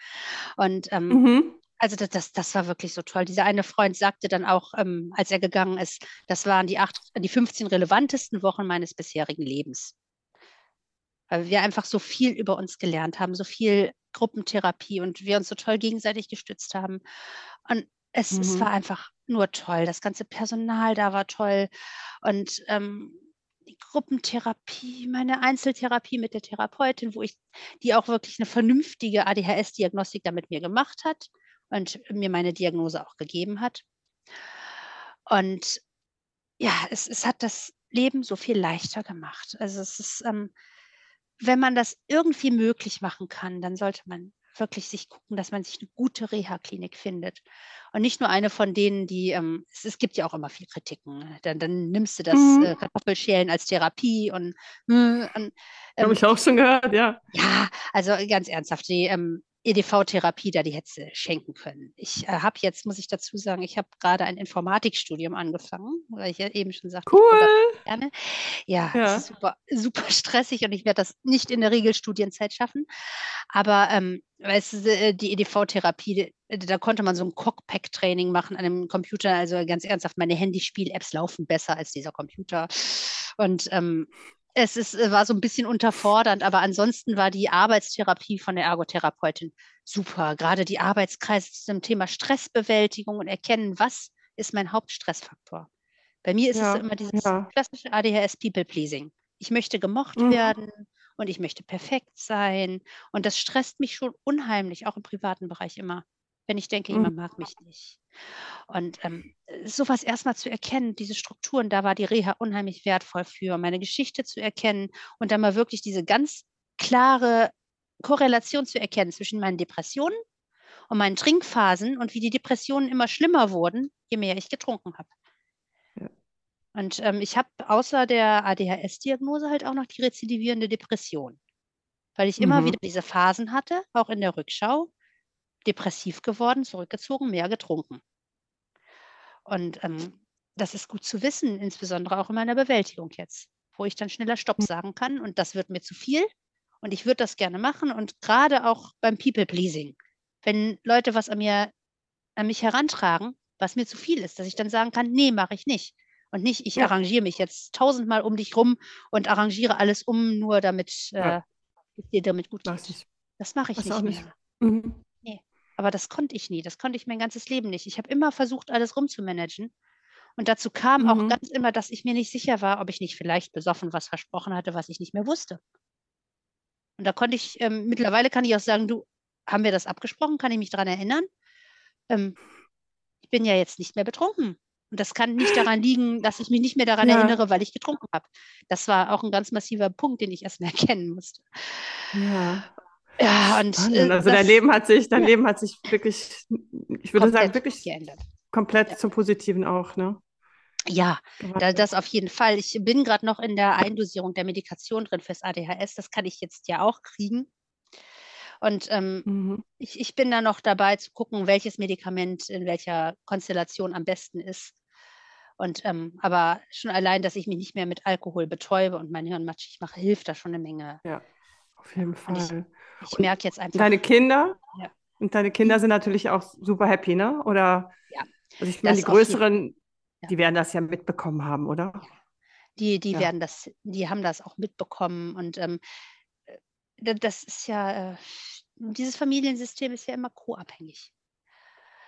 Und ähm, mhm. Also das, das, das war wirklich so toll. Dieser eine Freund sagte dann auch, ähm, als er gegangen ist, das waren die, acht, die 15 relevantesten Wochen meines bisherigen Lebens. Weil wir einfach so viel über uns gelernt haben, so viel Gruppentherapie und wir uns so toll gegenseitig gestützt haben. Und es, mhm. es war einfach nur toll. Das ganze Personal da war toll. Und ähm, die Gruppentherapie, meine Einzeltherapie mit der Therapeutin, wo ich, die auch wirklich eine vernünftige ADHS-Diagnostik damit mir gemacht hat und mir meine Diagnose auch gegeben hat. Und ja, es, es hat das Leben so viel leichter gemacht. Also es ist, ähm, wenn man das irgendwie möglich machen kann, dann sollte man wirklich sich gucken, dass man sich eine gute Reha-Klinik findet. Und nicht nur eine von denen, die, ähm, es, es, gibt ja auch immer viel Kritiken. Ne? Dann, dann nimmst du das mhm. äh, Kartoffelschälen als Therapie und, hm, und ähm, habe ich auch schon gehört, ja. Ja, also ganz ernsthaft, die, ähm, EDV-Therapie da die Hetze schenken können. Ich äh, habe jetzt, muss ich dazu sagen, ich habe gerade ein Informatikstudium angefangen, weil ich ja eben schon sagte, cool. gerne. Ja, ja. super, super stressig und ich werde das nicht in der Regelstudienzeit schaffen. Aber ähm, weißt du, äh, die EDV-Therapie, da konnte man so ein Cockpack-Training machen an einem Computer. Also ganz ernsthaft, meine Handyspiel-Apps laufen besser als dieser Computer. Und ähm, es ist, äh, war so ein bisschen unterfordernd, aber ansonsten war die Arbeitstherapie von der Ergotherapeutin super. Gerade die Arbeitskreise zum Thema Stressbewältigung und erkennen, was ist mein Hauptstressfaktor. Bei mir ist ja, es immer dieses ja. klassische ADHS People Pleasing. Ich möchte gemocht mhm. werden und ich möchte perfekt sein. Und das stresst mich schon unheimlich, auch im privaten Bereich immer wenn ich denke, jemand mhm. mag mich nicht. Und ähm, sowas erstmal zu erkennen, diese Strukturen, da war die Reha unheimlich wertvoll für, meine Geschichte zu erkennen und dann mal wirklich diese ganz klare Korrelation zu erkennen zwischen meinen Depressionen und meinen Trinkphasen und wie die Depressionen immer schlimmer wurden, je mehr ich getrunken habe. Ja. Und ähm, ich habe außer der ADHS-Diagnose halt auch noch die rezidivierende Depression, weil ich immer mhm. wieder diese Phasen hatte, auch in der Rückschau, depressiv geworden, zurückgezogen, mehr getrunken. Und ähm, das ist gut zu wissen, insbesondere auch in meiner Bewältigung jetzt, wo ich dann schneller Stopp hm. sagen kann und das wird mir zu viel und ich würde das gerne machen und gerade auch beim People-Pleasing, wenn Leute was an mir, an mich herantragen, was mir zu viel ist, dass ich dann sagen kann, nee, mache ich nicht. Und nicht, ich ja. arrangiere mich jetzt tausendmal um dich rum und arrangiere alles um, nur damit ja. äh, es dir damit gut geht. Das mache ich das nicht, nicht. Mhm. Aber das konnte ich nie. Das konnte ich mein ganzes Leben nicht. Ich habe immer versucht, alles rumzumanagen. Und dazu kam mhm. auch ganz immer, dass ich mir nicht sicher war, ob ich nicht vielleicht besoffen was versprochen hatte, was ich nicht mehr wusste. Und da konnte ich, ähm, mittlerweile kann ich auch sagen, du, haben wir das abgesprochen? Kann ich mich daran erinnern? Ähm, ich bin ja jetzt nicht mehr betrunken. Und das kann nicht daran liegen, dass ich mich nicht mehr daran ja. erinnere, weil ich getrunken habe. Das war auch ein ganz massiver Punkt, den ich erst mal erkennen musste. Ja. Ja, und äh, also dein Leben hat sich, dein ja. Leben hat sich wirklich, ich würde komplett sagen, wirklich geändert. komplett ja. zum Positiven auch, ne? Ja, da, das auf jeden Fall. Ich bin gerade noch in der Eindosierung der Medikation drin fürs ADHS. Das kann ich jetzt ja auch kriegen. Und ähm, mhm. ich, ich bin da noch dabei zu gucken, welches Medikament in welcher Konstellation am besten ist. Und ähm, aber schon allein, dass ich mich nicht mehr mit Alkohol betäube und mein Hirn matschig mache, hilft da schon eine Menge. Ja. Auf jeden Fall. Ich, merke jetzt einfach. Deine Kinder? Ja. Und deine Kinder sind natürlich auch super happy, ne? Oder? Ja. Also ich meine, die größeren, ja. die werden das ja mitbekommen haben, oder? Die, die ja. werden das, die haben das auch mitbekommen. Und ähm, äh, das ist ja, äh, dieses Familiensystem ist ja immer co-abhängig.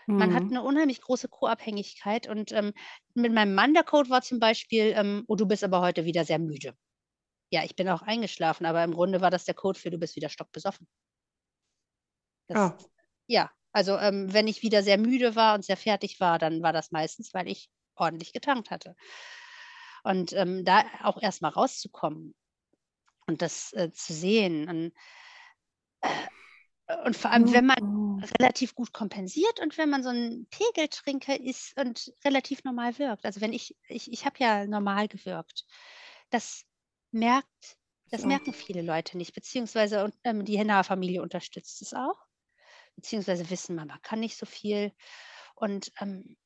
Man mhm. hat eine unheimlich große Co-Abhängigkeit. Und ähm, mit meinem Mann der Code war zum Beispiel, ähm, oh, du bist aber heute wieder sehr müde. Ja, ich bin auch eingeschlafen, aber im Grunde war das der Code für du bist wieder stockbesoffen. Das, oh. Ja, also ähm, wenn ich wieder sehr müde war und sehr fertig war, dann war das meistens, weil ich ordentlich getankt hatte. Und ähm, da auch erstmal rauszukommen und das äh, zu sehen. Und, äh, und vor allem, wenn man mhm. relativ gut kompensiert und wenn man so ein Pegeltrinker ist und relativ normal wirkt. Also wenn ich, ich, ich habe ja normal gewirkt. Das merkt, das so. merken viele Leute nicht, beziehungsweise ähm, die Hennaer Familie unterstützt es auch, beziehungsweise wissen, Mama kann nicht so viel. Und ähm,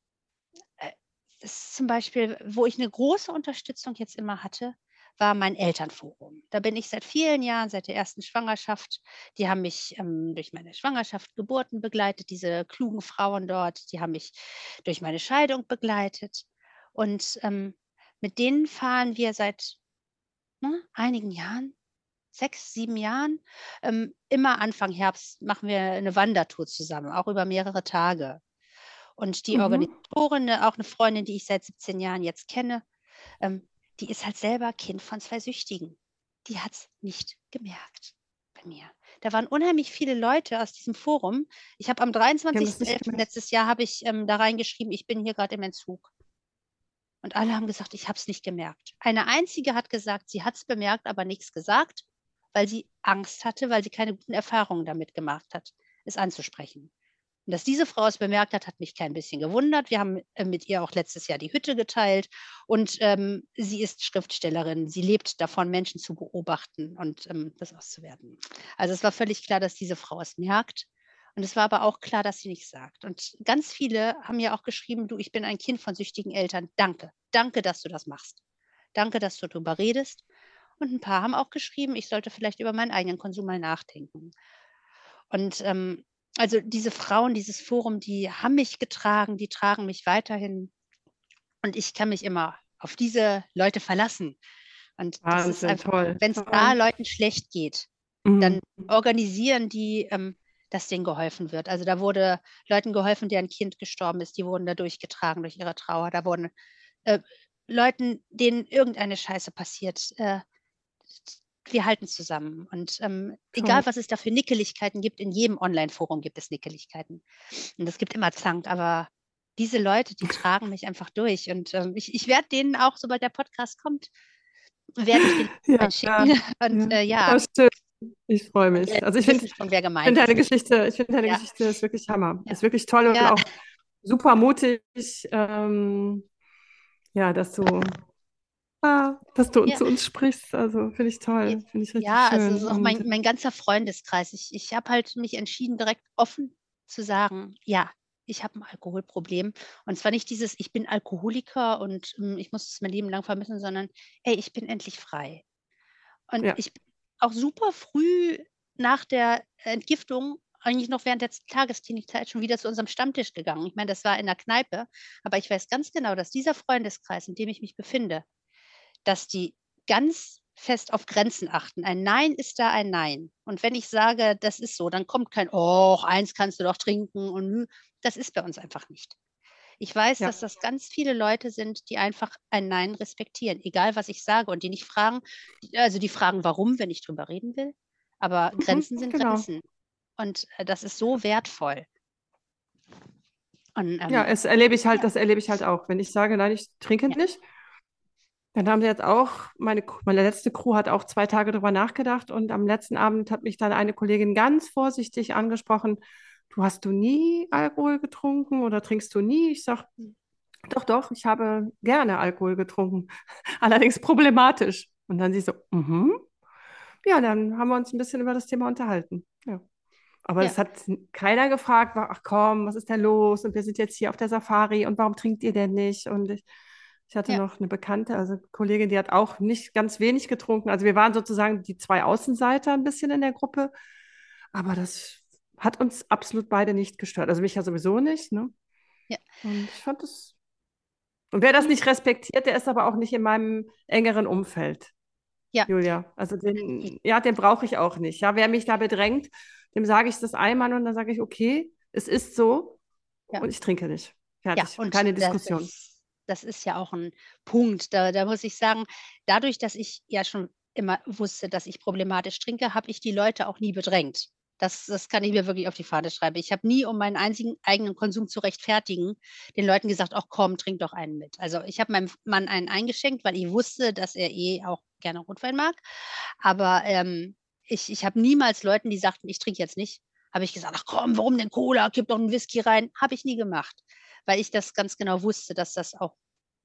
äh, das ist zum Beispiel, wo ich eine große Unterstützung jetzt immer hatte, war mein Elternforum. Da bin ich seit vielen Jahren, seit der ersten Schwangerschaft. Die haben mich ähm, durch meine Schwangerschaft, Geburten begleitet, diese klugen Frauen dort. Die haben mich durch meine Scheidung begleitet. Und ähm, mit denen fahren wir seit ne, einigen Jahren, sechs, sieben Jahren, ähm, immer Anfang Herbst machen wir eine Wandertour zusammen, auch über mehrere Tage. Und die mhm. Organisatorin, auch eine Freundin, die ich seit 17 Jahren jetzt kenne, ähm, die ist halt selber Kind von zwei Süchtigen. Die hat es nicht gemerkt bei mir. Da waren unheimlich viele Leute aus diesem Forum. Ich habe am 23.11. letztes Jahr habe ich ähm, da reingeschrieben, ich bin hier gerade im Entzug. Und alle haben gesagt, ich habe es nicht gemerkt. Eine einzige hat gesagt, sie hat es bemerkt, aber nichts gesagt, weil sie Angst hatte, weil sie keine guten Erfahrungen damit gemacht hat, es anzusprechen. Und dass diese Frau es bemerkt hat, hat mich kein bisschen gewundert. Wir haben äh, mit ihr auch letztes Jahr die Hütte geteilt und ähm, sie ist Schriftstellerin. Sie lebt davon, Menschen zu beobachten und ähm, das auszuwerten. Also es war völlig klar, dass diese Frau es merkt. Und es war aber auch klar, dass sie nichts sagt. Und ganz viele haben ja auch geschrieben, du, ich bin ein Kind von süchtigen Eltern. Danke. Danke, dass du das machst. Danke, dass du darüber redest. Und ein paar haben auch geschrieben, ich sollte vielleicht über meinen eigenen Konsum mal nachdenken. Und ähm, also diese Frauen, dieses Forum, die haben mich getragen, die tragen mich weiterhin. Und ich kann mich immer auf diese Leute verlassen. Und ah, das ist einfach, wenn es da Leuten schlecht geht, mhm. dann organisieren die, ähm, dass denen geholfen wird. Also da wurde Leuten geholfen, deren Kind gestorben ist, die wurden da durchgetragen durch ihre Trauer. Da wurden äh, Leuten, denen irgendeine Scheiße passiert, äh, wir halten zusammen. Und ähm, egal, was es da für Nickeligkeiten gibt, in jedem Online-Forum gibt es Nickeligkeiten. Und es gibt immer Zank, aber diese Leute, die tragen mich einfach durch. Und ähm, ich, ich werde denen auch, sobald der Podcast kommt, werde ich den ja, schicken. Ja, Und ja. Äh, ja. Ich freue mich. Also ich finde find deine Geschichte, ich finde deine ja. Geschichte ist wirklich Hammer. Ist wirklich toll und auch super mutig. Ähm, ja, dass du Ah, dass du ja. zu uns sprichst. Also finde ich toll. Finde ich richtig ja, schön. also auch mein, mein ganzer Freundeskreis. Ich, ich habe halt mich entschieden, direkt offen zu sagen, ja, ich habe ein Alkoholproblem. Und zwar nicht dieses, ich bin Alkoholiker und hm, ich muss es mein Leben lang vermissen, sondern ey, ich bin endlich frei. Und ja. ich auch super früh nach der Entgiftung eigentlich noch während der Tagesdienstzeit schon wieder zu unserem Stammtisch gegangen. Ich meine, das war in der Kneipe, aber ich weiß ganz genau, dass dieser Freundeskreis, in dem ich mich befinde, dass die ganz fest auf Grenzen achten. Ein Nein ist da ein Nein. Und wenn ich sage, das ist so, dann kommt kein, oh, eins kannst du doch trinken und das ist bei uns einfach nicht. Ich weiß, ja. dass das ganz viele Leute sind, die einfach ein Nein respektieren, egal was ich sage und die nicht fragen, also die fragen, warum, wenn ich drüber reden will. Aber mhm, Grenzen sind genau. Grenzen. Und äh, das ist so wertvoll. Und, ähm, ja, es erlebe ich halt, das erlebe ich halt auch. Wenn ich sage, nein, ich trinke ja. nicht, dann haben sie jetzt auch, meine, meine letzte Crew hat auch zwei Tage darüber nachgedacht und am letzten Abend hat mich dann eine Kollegin ganz vorsichtig angesprochen, du hast du nie Alkohol getrunken oder trinkst du nie? Ich sage, doch, doch, ich habe gerne Alkohol getrunken, allerdings problematisch. Und dann sie so, mhm. Ja, dann haben wir uns ein bisschen über das Thema unterhalten. Ja. Aber es hat keiner gefragt, ach komm, was ist denn los? Und wir sind jetzt hier auf der Safari und warum trinkt ihr denn nicht? Und ich, ich hatte ja. noch eine Bekannte, also eine Kollegin, die hat auch nicht ganz wenig getrunken. Also wir waren sozusagen die zwei Außenseiter ein bisschen in der Gruppe. Aber das hat uns absolut beide nicht gestört. Also mich ja sowieso nicht. Ne? Ja. Und ich fand das. Und wer das nicht respektiert, der ist aber auch nicht in meinem engeren Umfeld. Ja. Julia. Also den, ja, den brauche ich auch nicht. Ja, wer mich da bedrängt, dem sage ich das einmal und dann sage ich, okay, es ist so ja. und ich trinke nicht. Fertig. Ja, und keine Diskussion. Ist, das ist ja auch ein Punkt. Da, da muss ich sagen, dadurch, dass ich ja schon immer wusste, dass ich problematisch trinke, habe ich die Leute auch nie bedrängt. Das, das kann ich mir wirklich auf die Fahne schreiben. Ich habe nie, um meinen einzigen eigenen Konsum zu rechtfertigen, den Leuten gesagt, ach komm, trink doch einen mit. Also ich habe meinem Mann einen eingeschenkt, weil ich wusste, dass er eh auch gerne Rotwein mag. Aber ähm, ich, ich habe niemals Leuten, die sagten, ich trinke jetzt nicht, habe ich gesagt, ach komm, warum denn Cola? Gib doch einen Whisky rein. Habe ich nie gemacht, weil ich das ganz genau wusste, dass das auch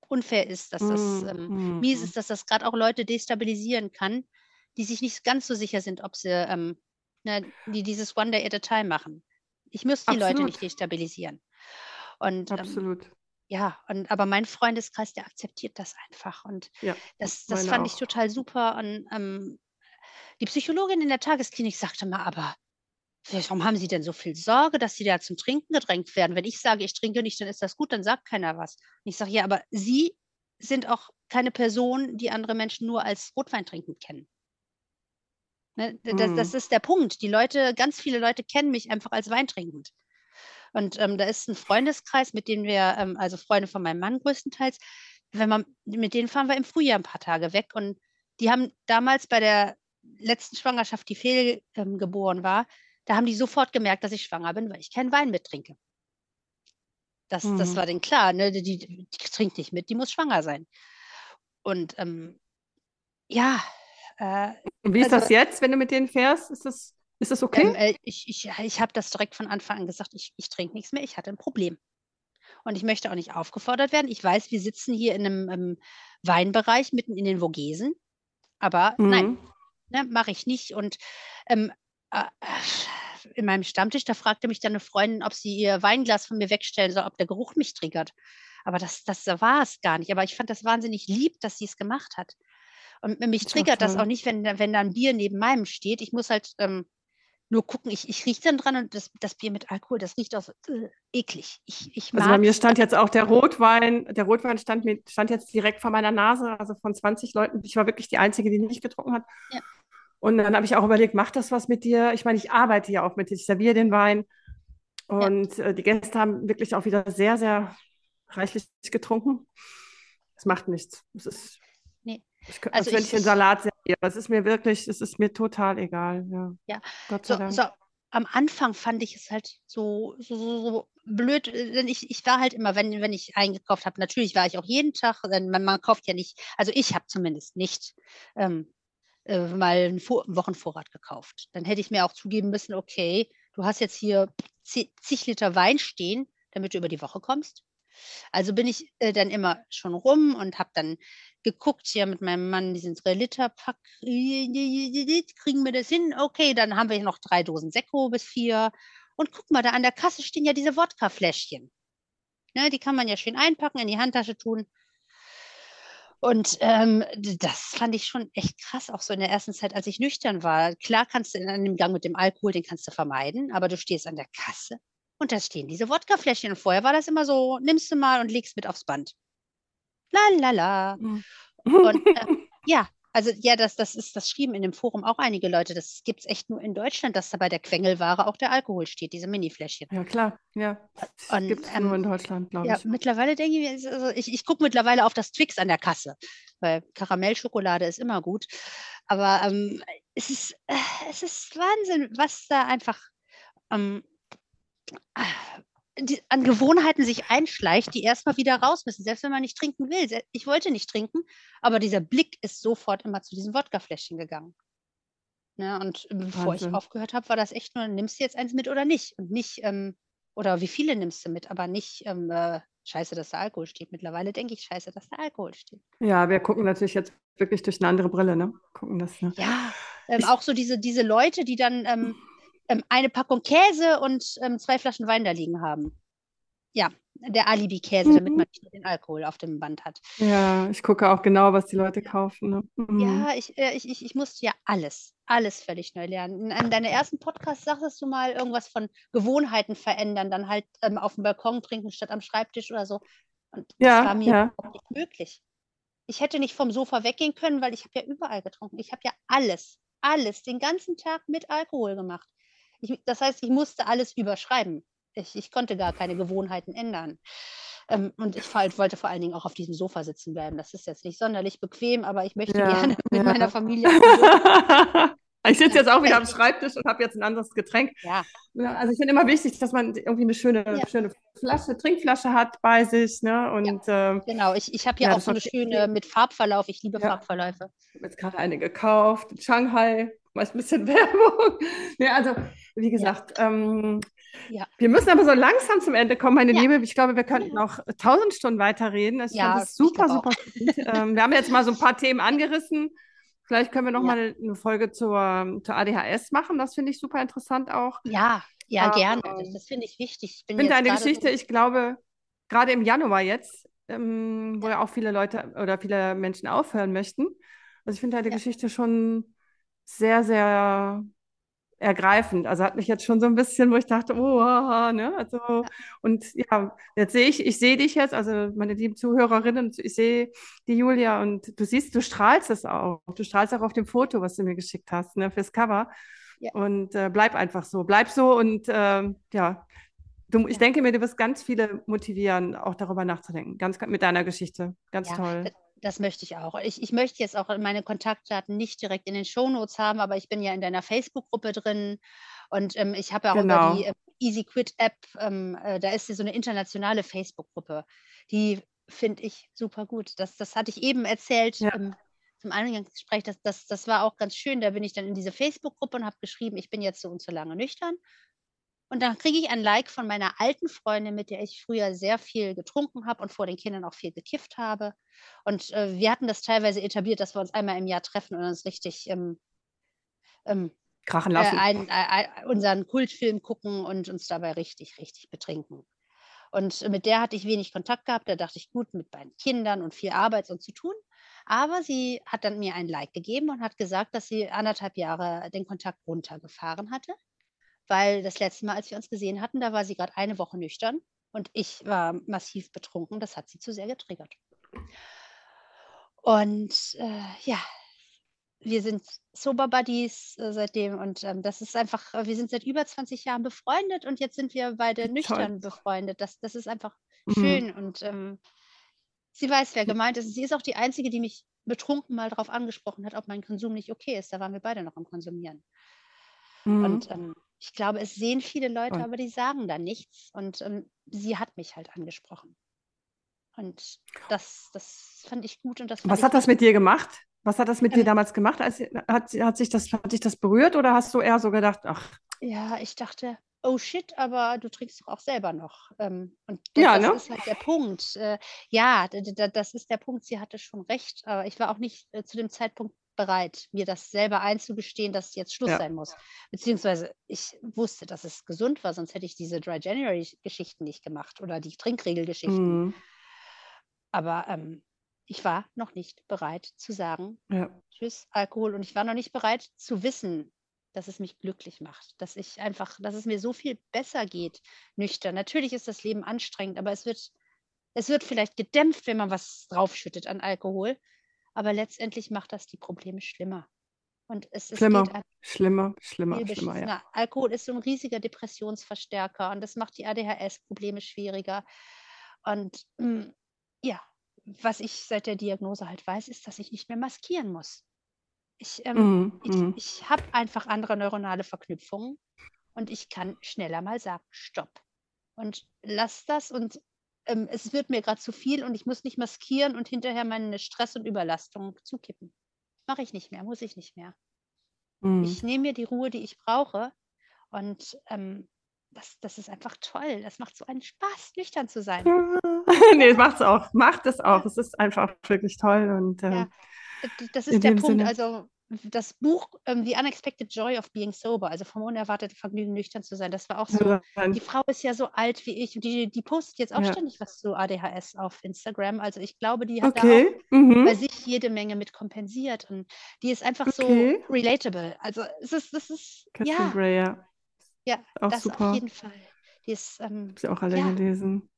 unfair ist, dass das Mm, ähm, mm, mies mm. ist, dass das gerade auch Leute destabilisieren kann, die sich nicht ganz so sicher sind, ob sie ähm, ne, die dieses One Day at a Time machen. Ich muss die Leute Absolut. nicht destabilisieren. Und ähm, Absolut. ja, und aber mein Freundeskreis, der akzeptiert das einfach. Und Ja, das, das fand ich auch. total super. Und ähm, die Psychologin in der Tagesklinik sagte mal, aber warum haben Sie denn so viel Sorge, dass Sie da zum Trinken gedrängt werden? Wenn ich sage, ich trinke nicht, dann ist das gut, dann sagt keiner was. Und ich sage, ja, aber Sie sind auch keine Person, die andere Menschen nur als Rotwein trinkend kennen. Ne? Das, das Mm. ist der Punkt. Die Leute, ganz viele Leute kennen mich einfach als weintrinkend. Und ähm, da ist ein Freundeskreis, mit dem wir, ähm, also Freunde von meinem Mann größtenteils, wenn man, mit denen fahren wir im Frühjahr ein paar Tage weg. Und die haben damals bei der letzten Schwangerschaft, die fehlgeboren ähm, war, da haben die sofort gemerkt, dass ich schwanger bin, weil ich keinen Wein mittrinke. Das, das Mhm. war denen klar, ne? Die, die, die trinkt nicht mit, die muss schwanger sein. Und ähm, ja, äh, Und wie ist also das jetzt, wenn du mit denen fährst? Ist das, ist das ähm, okay? äh, ich, ich, ich habe das direkt von Anfang an gesagt, ich, ich trinke nichts mehr, ich hatte ein Problem. Und ich möchte auch nicht aufgefordert werden. Ich weiß, wir sitzen hier in einem ähm, Weinbereich mitten in den Vogesen, aber nein, Mhm. ne, mache ich nicht. Und ähm, äh, in meinem Stammtisch, da fragte mich dann eine Freundin, ob sie ihr Weinglas von mir wegstellen soll, ob der Geruch mich triggert. Aber das, das war es gar nicht. Aber ich fand das wahnsinnig lieb, dass sie es gemacht hat. Und mich auch triggert das auch nicht, wenn, da- wenn da ein Bier neben meinem steht. Ich muss halt ähm, nur gucken, ich, ich rieche dann dran und das, das Bier mit Alkohol, das riecht auch so äh, eklig. Ich, ich Also bei mir stand jetzt auch der Rotwein, der Rotwein stand, mir, stand jetzt direkt vor meiner Nase, also von 20 Leuten. Ich war wirklich die Einzige, die nicht getrunken hat. Ja. Und dann habe ich auch überlegt, macht das was mit dir? Ich meine, ich arbeite ja auch mit dir, ich serviere den Wein. Ja. Und äh, die Gäste haben wirklich auch wieder sehr, sehr reichlich getrunken. Es macht nichts. Es ist. Ich, Also als wenn ich- ich einen ich- Salat serviere. Es ist mir wirklich, es ist mir total egal. Ja, Ja. Gott sei So, Dank. so am Anfang fand ich es halt so, so, so, blöd, denn ich, ich war halt immer, wenn, wenn ich eingekauft habe, natürlich war ich auch jeden Tag, denn man, man kauft ja nicht, also ich habe zumindest nicht ähm, äh, mal einen Vor Wochenvorrat gekauft. Dann hätte ich mir auch zugeben müssen, okay, du hast jetzt hier zi- zig Liter Wein stehen, damit du über die Woche kommst. Also bin ich äh, dann immer schon rum und habe dann geguckt hier mit meinem Mann diesen 3-Liter-Pack. Kriegen wir das hin? Okay, dann haben wir noch drei Dosen Sekko bis vier. Und guck mal, da an der Kasse stehen ja diese Wodka-Fläschchen. Ne, die kann man ja schön einpacken, in die Handtasche tun. Und ähm, das fand ich schon echt krass, auch so in der ersten Zeit, als ich nüchtern war. Klar kannst du in einem Gang mit dem Alkohol, den kannst du vermeiden, aber du stehst an der Kasse und da stehen diese Wodkafläschchen. Und vorher war das immer so, nimmst du mal und legst mit aufs Band. La la la. Und ähm, ja, also ja, das, das ist, das schrieben in dem Forum auch einige Leute. Das gibt es echt nur in Deutschland, dass da bei der Quengelware auch der Alkohol steht, diese Mini-Fläschchen. Ja, klar. Ja. Und, Gibt es ähm, nur in Deutschland, glaube Ja, ich. mittlerweile denke ich, mir, ist- also ich, ich gucke mittlerweile auf das Twix an der Kasse, weil Karamellschokolade ist immer gut. Aber ähm, es, ist, äh, es ist Wahnsinn, was da einfach ähm, die, an Gewohnheiten sich einschleicht, die erstmal wieder raus müssen, selbst wenn man nicht trinken will. Ich wollte nicht trinken, aber dieser Blick ist sofort immer zu diesem Wodkafläschchen gegangen. Ne, und äh, bevor ich Wahnsinn. aufgehört habe, war das echt nur, nimmst du jetzt eins mit oder nicht? Und nicht, ähm, oder wie viele nimmst du mit, aber nicht, ähm, äh, scheiße, dass da Alkohol steht. Mittlerweile denke ich, scheiße, dass da Alkohol steht. Ja, wir gucken natürlich jetzt wirklich durch eine andere Brille, ne? Gucken das, ne? Ja, ähm, Ich- auch so diese, diese Leute, die dann ähm, eine Packung Käse und ähm, zwei Flaschen Wein da liegen haben. Ja, der Alibi-Käse, damit Mhm. man nicht nur den Alkohol auf dem Band hat. Ja, ich gucke auch genau, was die Leute kaufen, ne? Mhm. Ja, ich, äh, ich, ich, ich musste ja alles, alles völlig neu lernen. In einem deiner ersten Podcasts sagtest du mal irgendwas von Gewohnheiten verändern, dann halt ähm, auf dem Balkon trinken statt am Schreibtisch oder so. Und das Ja, war mir ja. überhaupt nicht möglich. Ich hätte nicht vom Sofa weggehen können, weil ich habe ja überall getrunken. Ich habe ja alles, alles, den ganzen Tag mit Alkohol gemacht. Ich, das heißt, ich musste alles überschreiben. Ich, ich konnte gar keine Gewohnheiten ändern. Ähm, und ich vor- wollte vor allen Dingen auch auf diesem Sofa sitzen bleiben. Das ist jetzt nicht sonderlich bequem, aber ich möchte Ja, gerne mit ja. meiner Familie Ich sitze jetzt auch wieder am Schreibtisch und habe jetzt ein anderes Getränk. Ja, also ich finde immer wichtig, dass man irgendwie eine schöne, schöne Flasche, Trinkflasche hat bei sich, ne? Und ähm, genau. Ich, ich habe hier Ja, auch so eine schöne mit Farbverlauf. Ich liebe. Farbverläufe. ich habe jetzt gerade eine gekauft, in Shanghai. Mal ein bisschen Werbung. Nee, also, wie gesagt, ja. Ähm, ja. wir müssen aber so langsam zum Ende kommen, meine ja. Liebe. Ich glaube, wir könnten noch tausend Stunden weiterreden. Ich ja, fand das super, super ähm, Wir haben jetzt mal so ein paar Themen angerissen. Vielleicht können wir noch mal eine Folge zur, zur ADHS machen. Das finde ich super interessant auch. Ja, ja, aber, gerne. Das, das finde ich wichtig. Ich finde deine Geschichte, so ich glaube, gerade im Januar jetzt, ähm, wo ja auch viele Leute oder viele Menschen aufhören möchten. Also ich finde deine Geschichte schon sehr, sehr ergreifend. Also hat mich jetzt schon so ein bisschen, wo ich dachte, oh, ne? Also, ja. und ja, jetzt sehe ich, ich sehe dich jetzt, also meine lieben Zuhörerinnen, ich sehe die Julia und du siehst, du strahlst es auch. Du strahlst auch auf dem Foto, was du mir geschickt hast, ne, fürs Cover. Ja. Und äh, bleib einfach so, bleib so und äh, ja, du, ich denke mir, du wirst ganz viele motivieren, auch darüber nachzudenken, ganz mit deiner Geschichte. Ganz ja, toll. Das möchte ich auch. Ich, ich möchte jetzt auch meine Kontaktdaten nicht direkt in den Shownotes haben, aber ich bin ja in deiner Facebook-Gruppe drin und ähm, ich habe ja auch genau. über die äh, Easy Quit App, ähm, äh, da ist so eine internationale Facebook-Gruppe. Die finde ich super gut. Das, das hatte ich eben erzählt ja. ähm, zum Eingangsgespräch. Das, das, das war auch ganz schön. Da bin ich dann in diese Facebook-Gruppe und habe geschrieben, ich bin jetzt so und so lange nüchtern und dann kriege ich ein Like von meiner alten Freundin, mit der ich früher sehr viel getrunken habe und vor den Kindern auch viel gekifft habe. Und äh, wir hatten das teilweise etabliert, dass wir uns einmal im Jahr treffen und uns richtig ähm, ähm, krachen lassen. Äh, ein, äh, unseren Kultfilm gucken und uns dabei richtig, richtig betrinken. Und mit der hatte ich wenig Kontakt gehabt. Da dachte ich, gut, mit beiden Kindern und viel Arbeit und zu tun. Aber sie hat dann mir ein Like gegeben und hat gesagt, dass sie anderthalb Jahre den Kontakt runtergefahren hatte weil das letzte Mal, als wir uns gesehen hatten, da war sie gerade eine Woche nüchtern und ich war massiv betrunken. Das hat sie zu sehr getriggert. Und äh, ja, wir sind Sober Buddies äh, seitdem und ähm, das ist einfach, wir sind seit über 20 Jahren befreundet und jetzt sind wir beide Toll. nüchtern befreundet. Das, das ist einfach mhm. schön und ähm, sie weiß, wer gemeint ist. Sie ist auch die Einzige, die mich betrunken mal darauf angesprochen hat, ob mein Konsum nicht okay ist. Da waren wir beide noch am Konsumieren. Mhm. Und ähm, ich glaube, es sehen viele Leute, und. aber die sagen da nichts. Und ähm, sie hat mich halt angesprochen. Und das, das fand ich gut. Und das Was hat das mit dir gemacht? Was hat das mit ähm, dir damals gemacht? Als, hat, hat, sich das, hat dich das berührt oder hast du eher so gedacht, ach. Ja, ich dachte, oh shit, aber du trinkst doch auch selber noch. Ähm, und das, ja, das ne? ist halt der Punkt. Äh, ja, das ist der Punkt. Sie hatte schon recht, aber ich war auch nicht äh, zu dem Zeitpunkt bereit, mir das selber einzugestehen, dass jetzt Schluss ja. sein muss. Beziehungsweise ich wusste, dass es gesund war, sonst hätte ich diese Dry January-Geschichten nicht gemacht oder die Trinkregelgeschichten. Mhm. Aber ähm, ich war noch nicht bereit zu sagen, ja. tschüss, Alkohol. Und ich war noch nicht bereit zu wissen, dass es mich glücklich macht, dass ich einfach, dass es mir so viel besser geht, nüchtern. Natürlich ist das Leben anstrengend, aber es wird, es wird vielleicht gedämpft, wenn man was draufschüttet an Alkohol. Aber letztendlich macht das die Probleme schlimmer. Und es, es schlimmer, schlimmer, schlimmer, schlimmer, ja. Alkohol ist so ein riesiger Depressionsverstärker und das macht die ADHS-Probleme schwieriger. Und mh, mm, ja, was ich seit der Diagnose halt weiß, ist, dass ich nicht mehr maskieren muss. Ich, ähm, mm, ich, mm. ich habe einfach andere neuronale Verknüpfungen und ich kann schneller mal sagen, stopp. Und lass das und ähm, es wird mir gerade zu viel und ich muss nicht maskieren und hinterher meine Stress und Überlastung zukippen. Mache ich nicht mehr, muss ich nicht mehr. Mhm. Ich nehme mir die Ruhe, die ich brauche und ähm, das, das ist einfach toll. Das macht so einen Spaß, nüchtern zu sein. nee, es macht es auch. Macht es auch. Es ist einfach wirklich toll. Und, ähm, ja, das ist der Punkt. Sinne. Also das Buch ähm, The Unexpected Joy of Being Sober, also vom unerwarteten Vergnügen nüchtern zu sein, das war auch so. Die Frau ist ja so alt wie ich und die, die postet jetzt auch ja. ständig was zu ADHS auf Instagram. Also ich glaube, die hat okay. da auch mhm. bei sich jede Menge mit kompensiert und die ist einfach okay. so relatable. Also es ist, das ist Catherine ja. Gray, ja. Ja, auch das super. auf jeden Fall. Die ist, ähm, Hab ich auch alle ja. gelesen.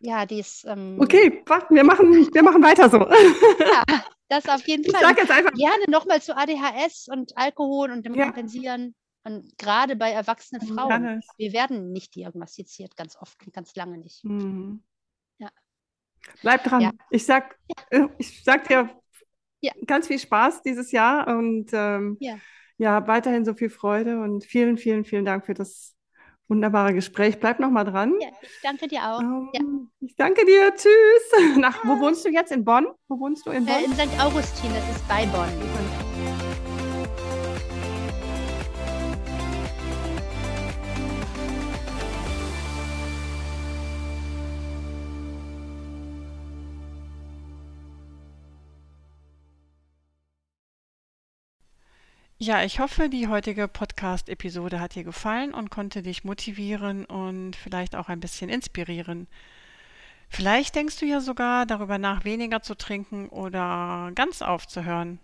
Ja, die ist. Ähm, okay, warten, wir machen, wir machen weiter so. ja, das auf jeden Fall. Ich sage jetzt einfach. Gerne nochmal zu ADHS und Alkohol und dem ja. Kompensieren. Und gerade bei erwachsenen Frauen. Wir werden nicht diagnostiziert, ganz oft, ganz lange nicht. Mhm. Ja. Bleib dran. Ja. Ich sag. Äh, ich sag dir ja. ganz viel Spaß dieses Jahr und ähm, ja. ja, weiterhin so viel Freude und vielen, vielen, vielen Dank für das wunderbare Gespräch. Bleib noch mal dran. Ja, ich danke dir auch. Ähm, ja. Ich danke dir. Tschüss. Nach. Wo wohnst du jetzt? In Bonn? Wo wohnst du in Bonn? Äh, in St. Augustin, das ist bei Bonn. Ja, ich hoffe, die heutige Podcast-Episode hat dir gefallen und konnte dich motivieren und vielleicht auch ein bisschen inspirieren. Vielleicht denkst du ja sogar darüber nach, weniger zu trinken oder ganz aufzuhören.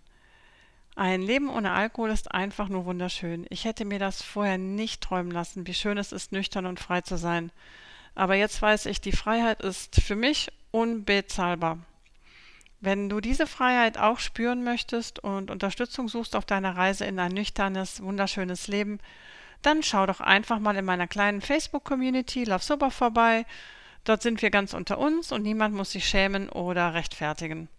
Ein Leben ohne Alkohol ist einfach nur wunderschön. Ich hätte mir das vorher nicht träumen lassen, wie schön es ist, nüchtern und frei zu sein. Aber jetzt weiß ich, die Freiheit ist für mich unbezahlbar. Wenn du diese Freiheit auch spüren möchtest und Unterstützung suchst auf deiner Reise in ein nüchternes, wunderschönes Leben, dann schau doch einfach mal in meiner kleinen Facebook-Community Love Sober vorbei. Dort sind wir ganz unter uns und niemand muss sich schämen oder rechtfertigen.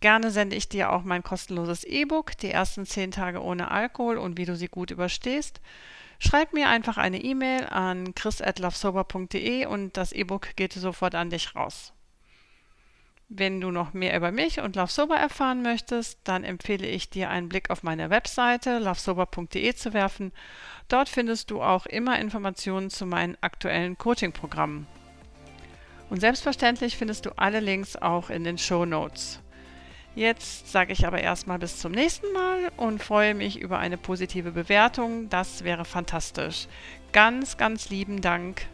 Gerne sende ich dir auch mein kostenloses E-Book, die ersten zehn Tage ohne Alkohol und wie du sie gut überstehst. Schreib mir einfach eine E-Mail an chris.lovesober.de und das E-Book geht sofort an dich raus. Wenn du noch mehr über mich und Love Sober erfahren möchtest, dann empfehle ich dir einen Blick auf meine Webseite lovesober.de zu werfen. Dort findest du auch immer Informationen zu meinen aktuellen Coaching-Programmen. Und selbstverständlich findest du alle Links auch in den Show Notes. Jetzt sage ich aber erstmal bis zum nächsten Mal und freue mich über eine positive Bewertung. Das wäre fantastisch. Ganz, ganz lieben Dank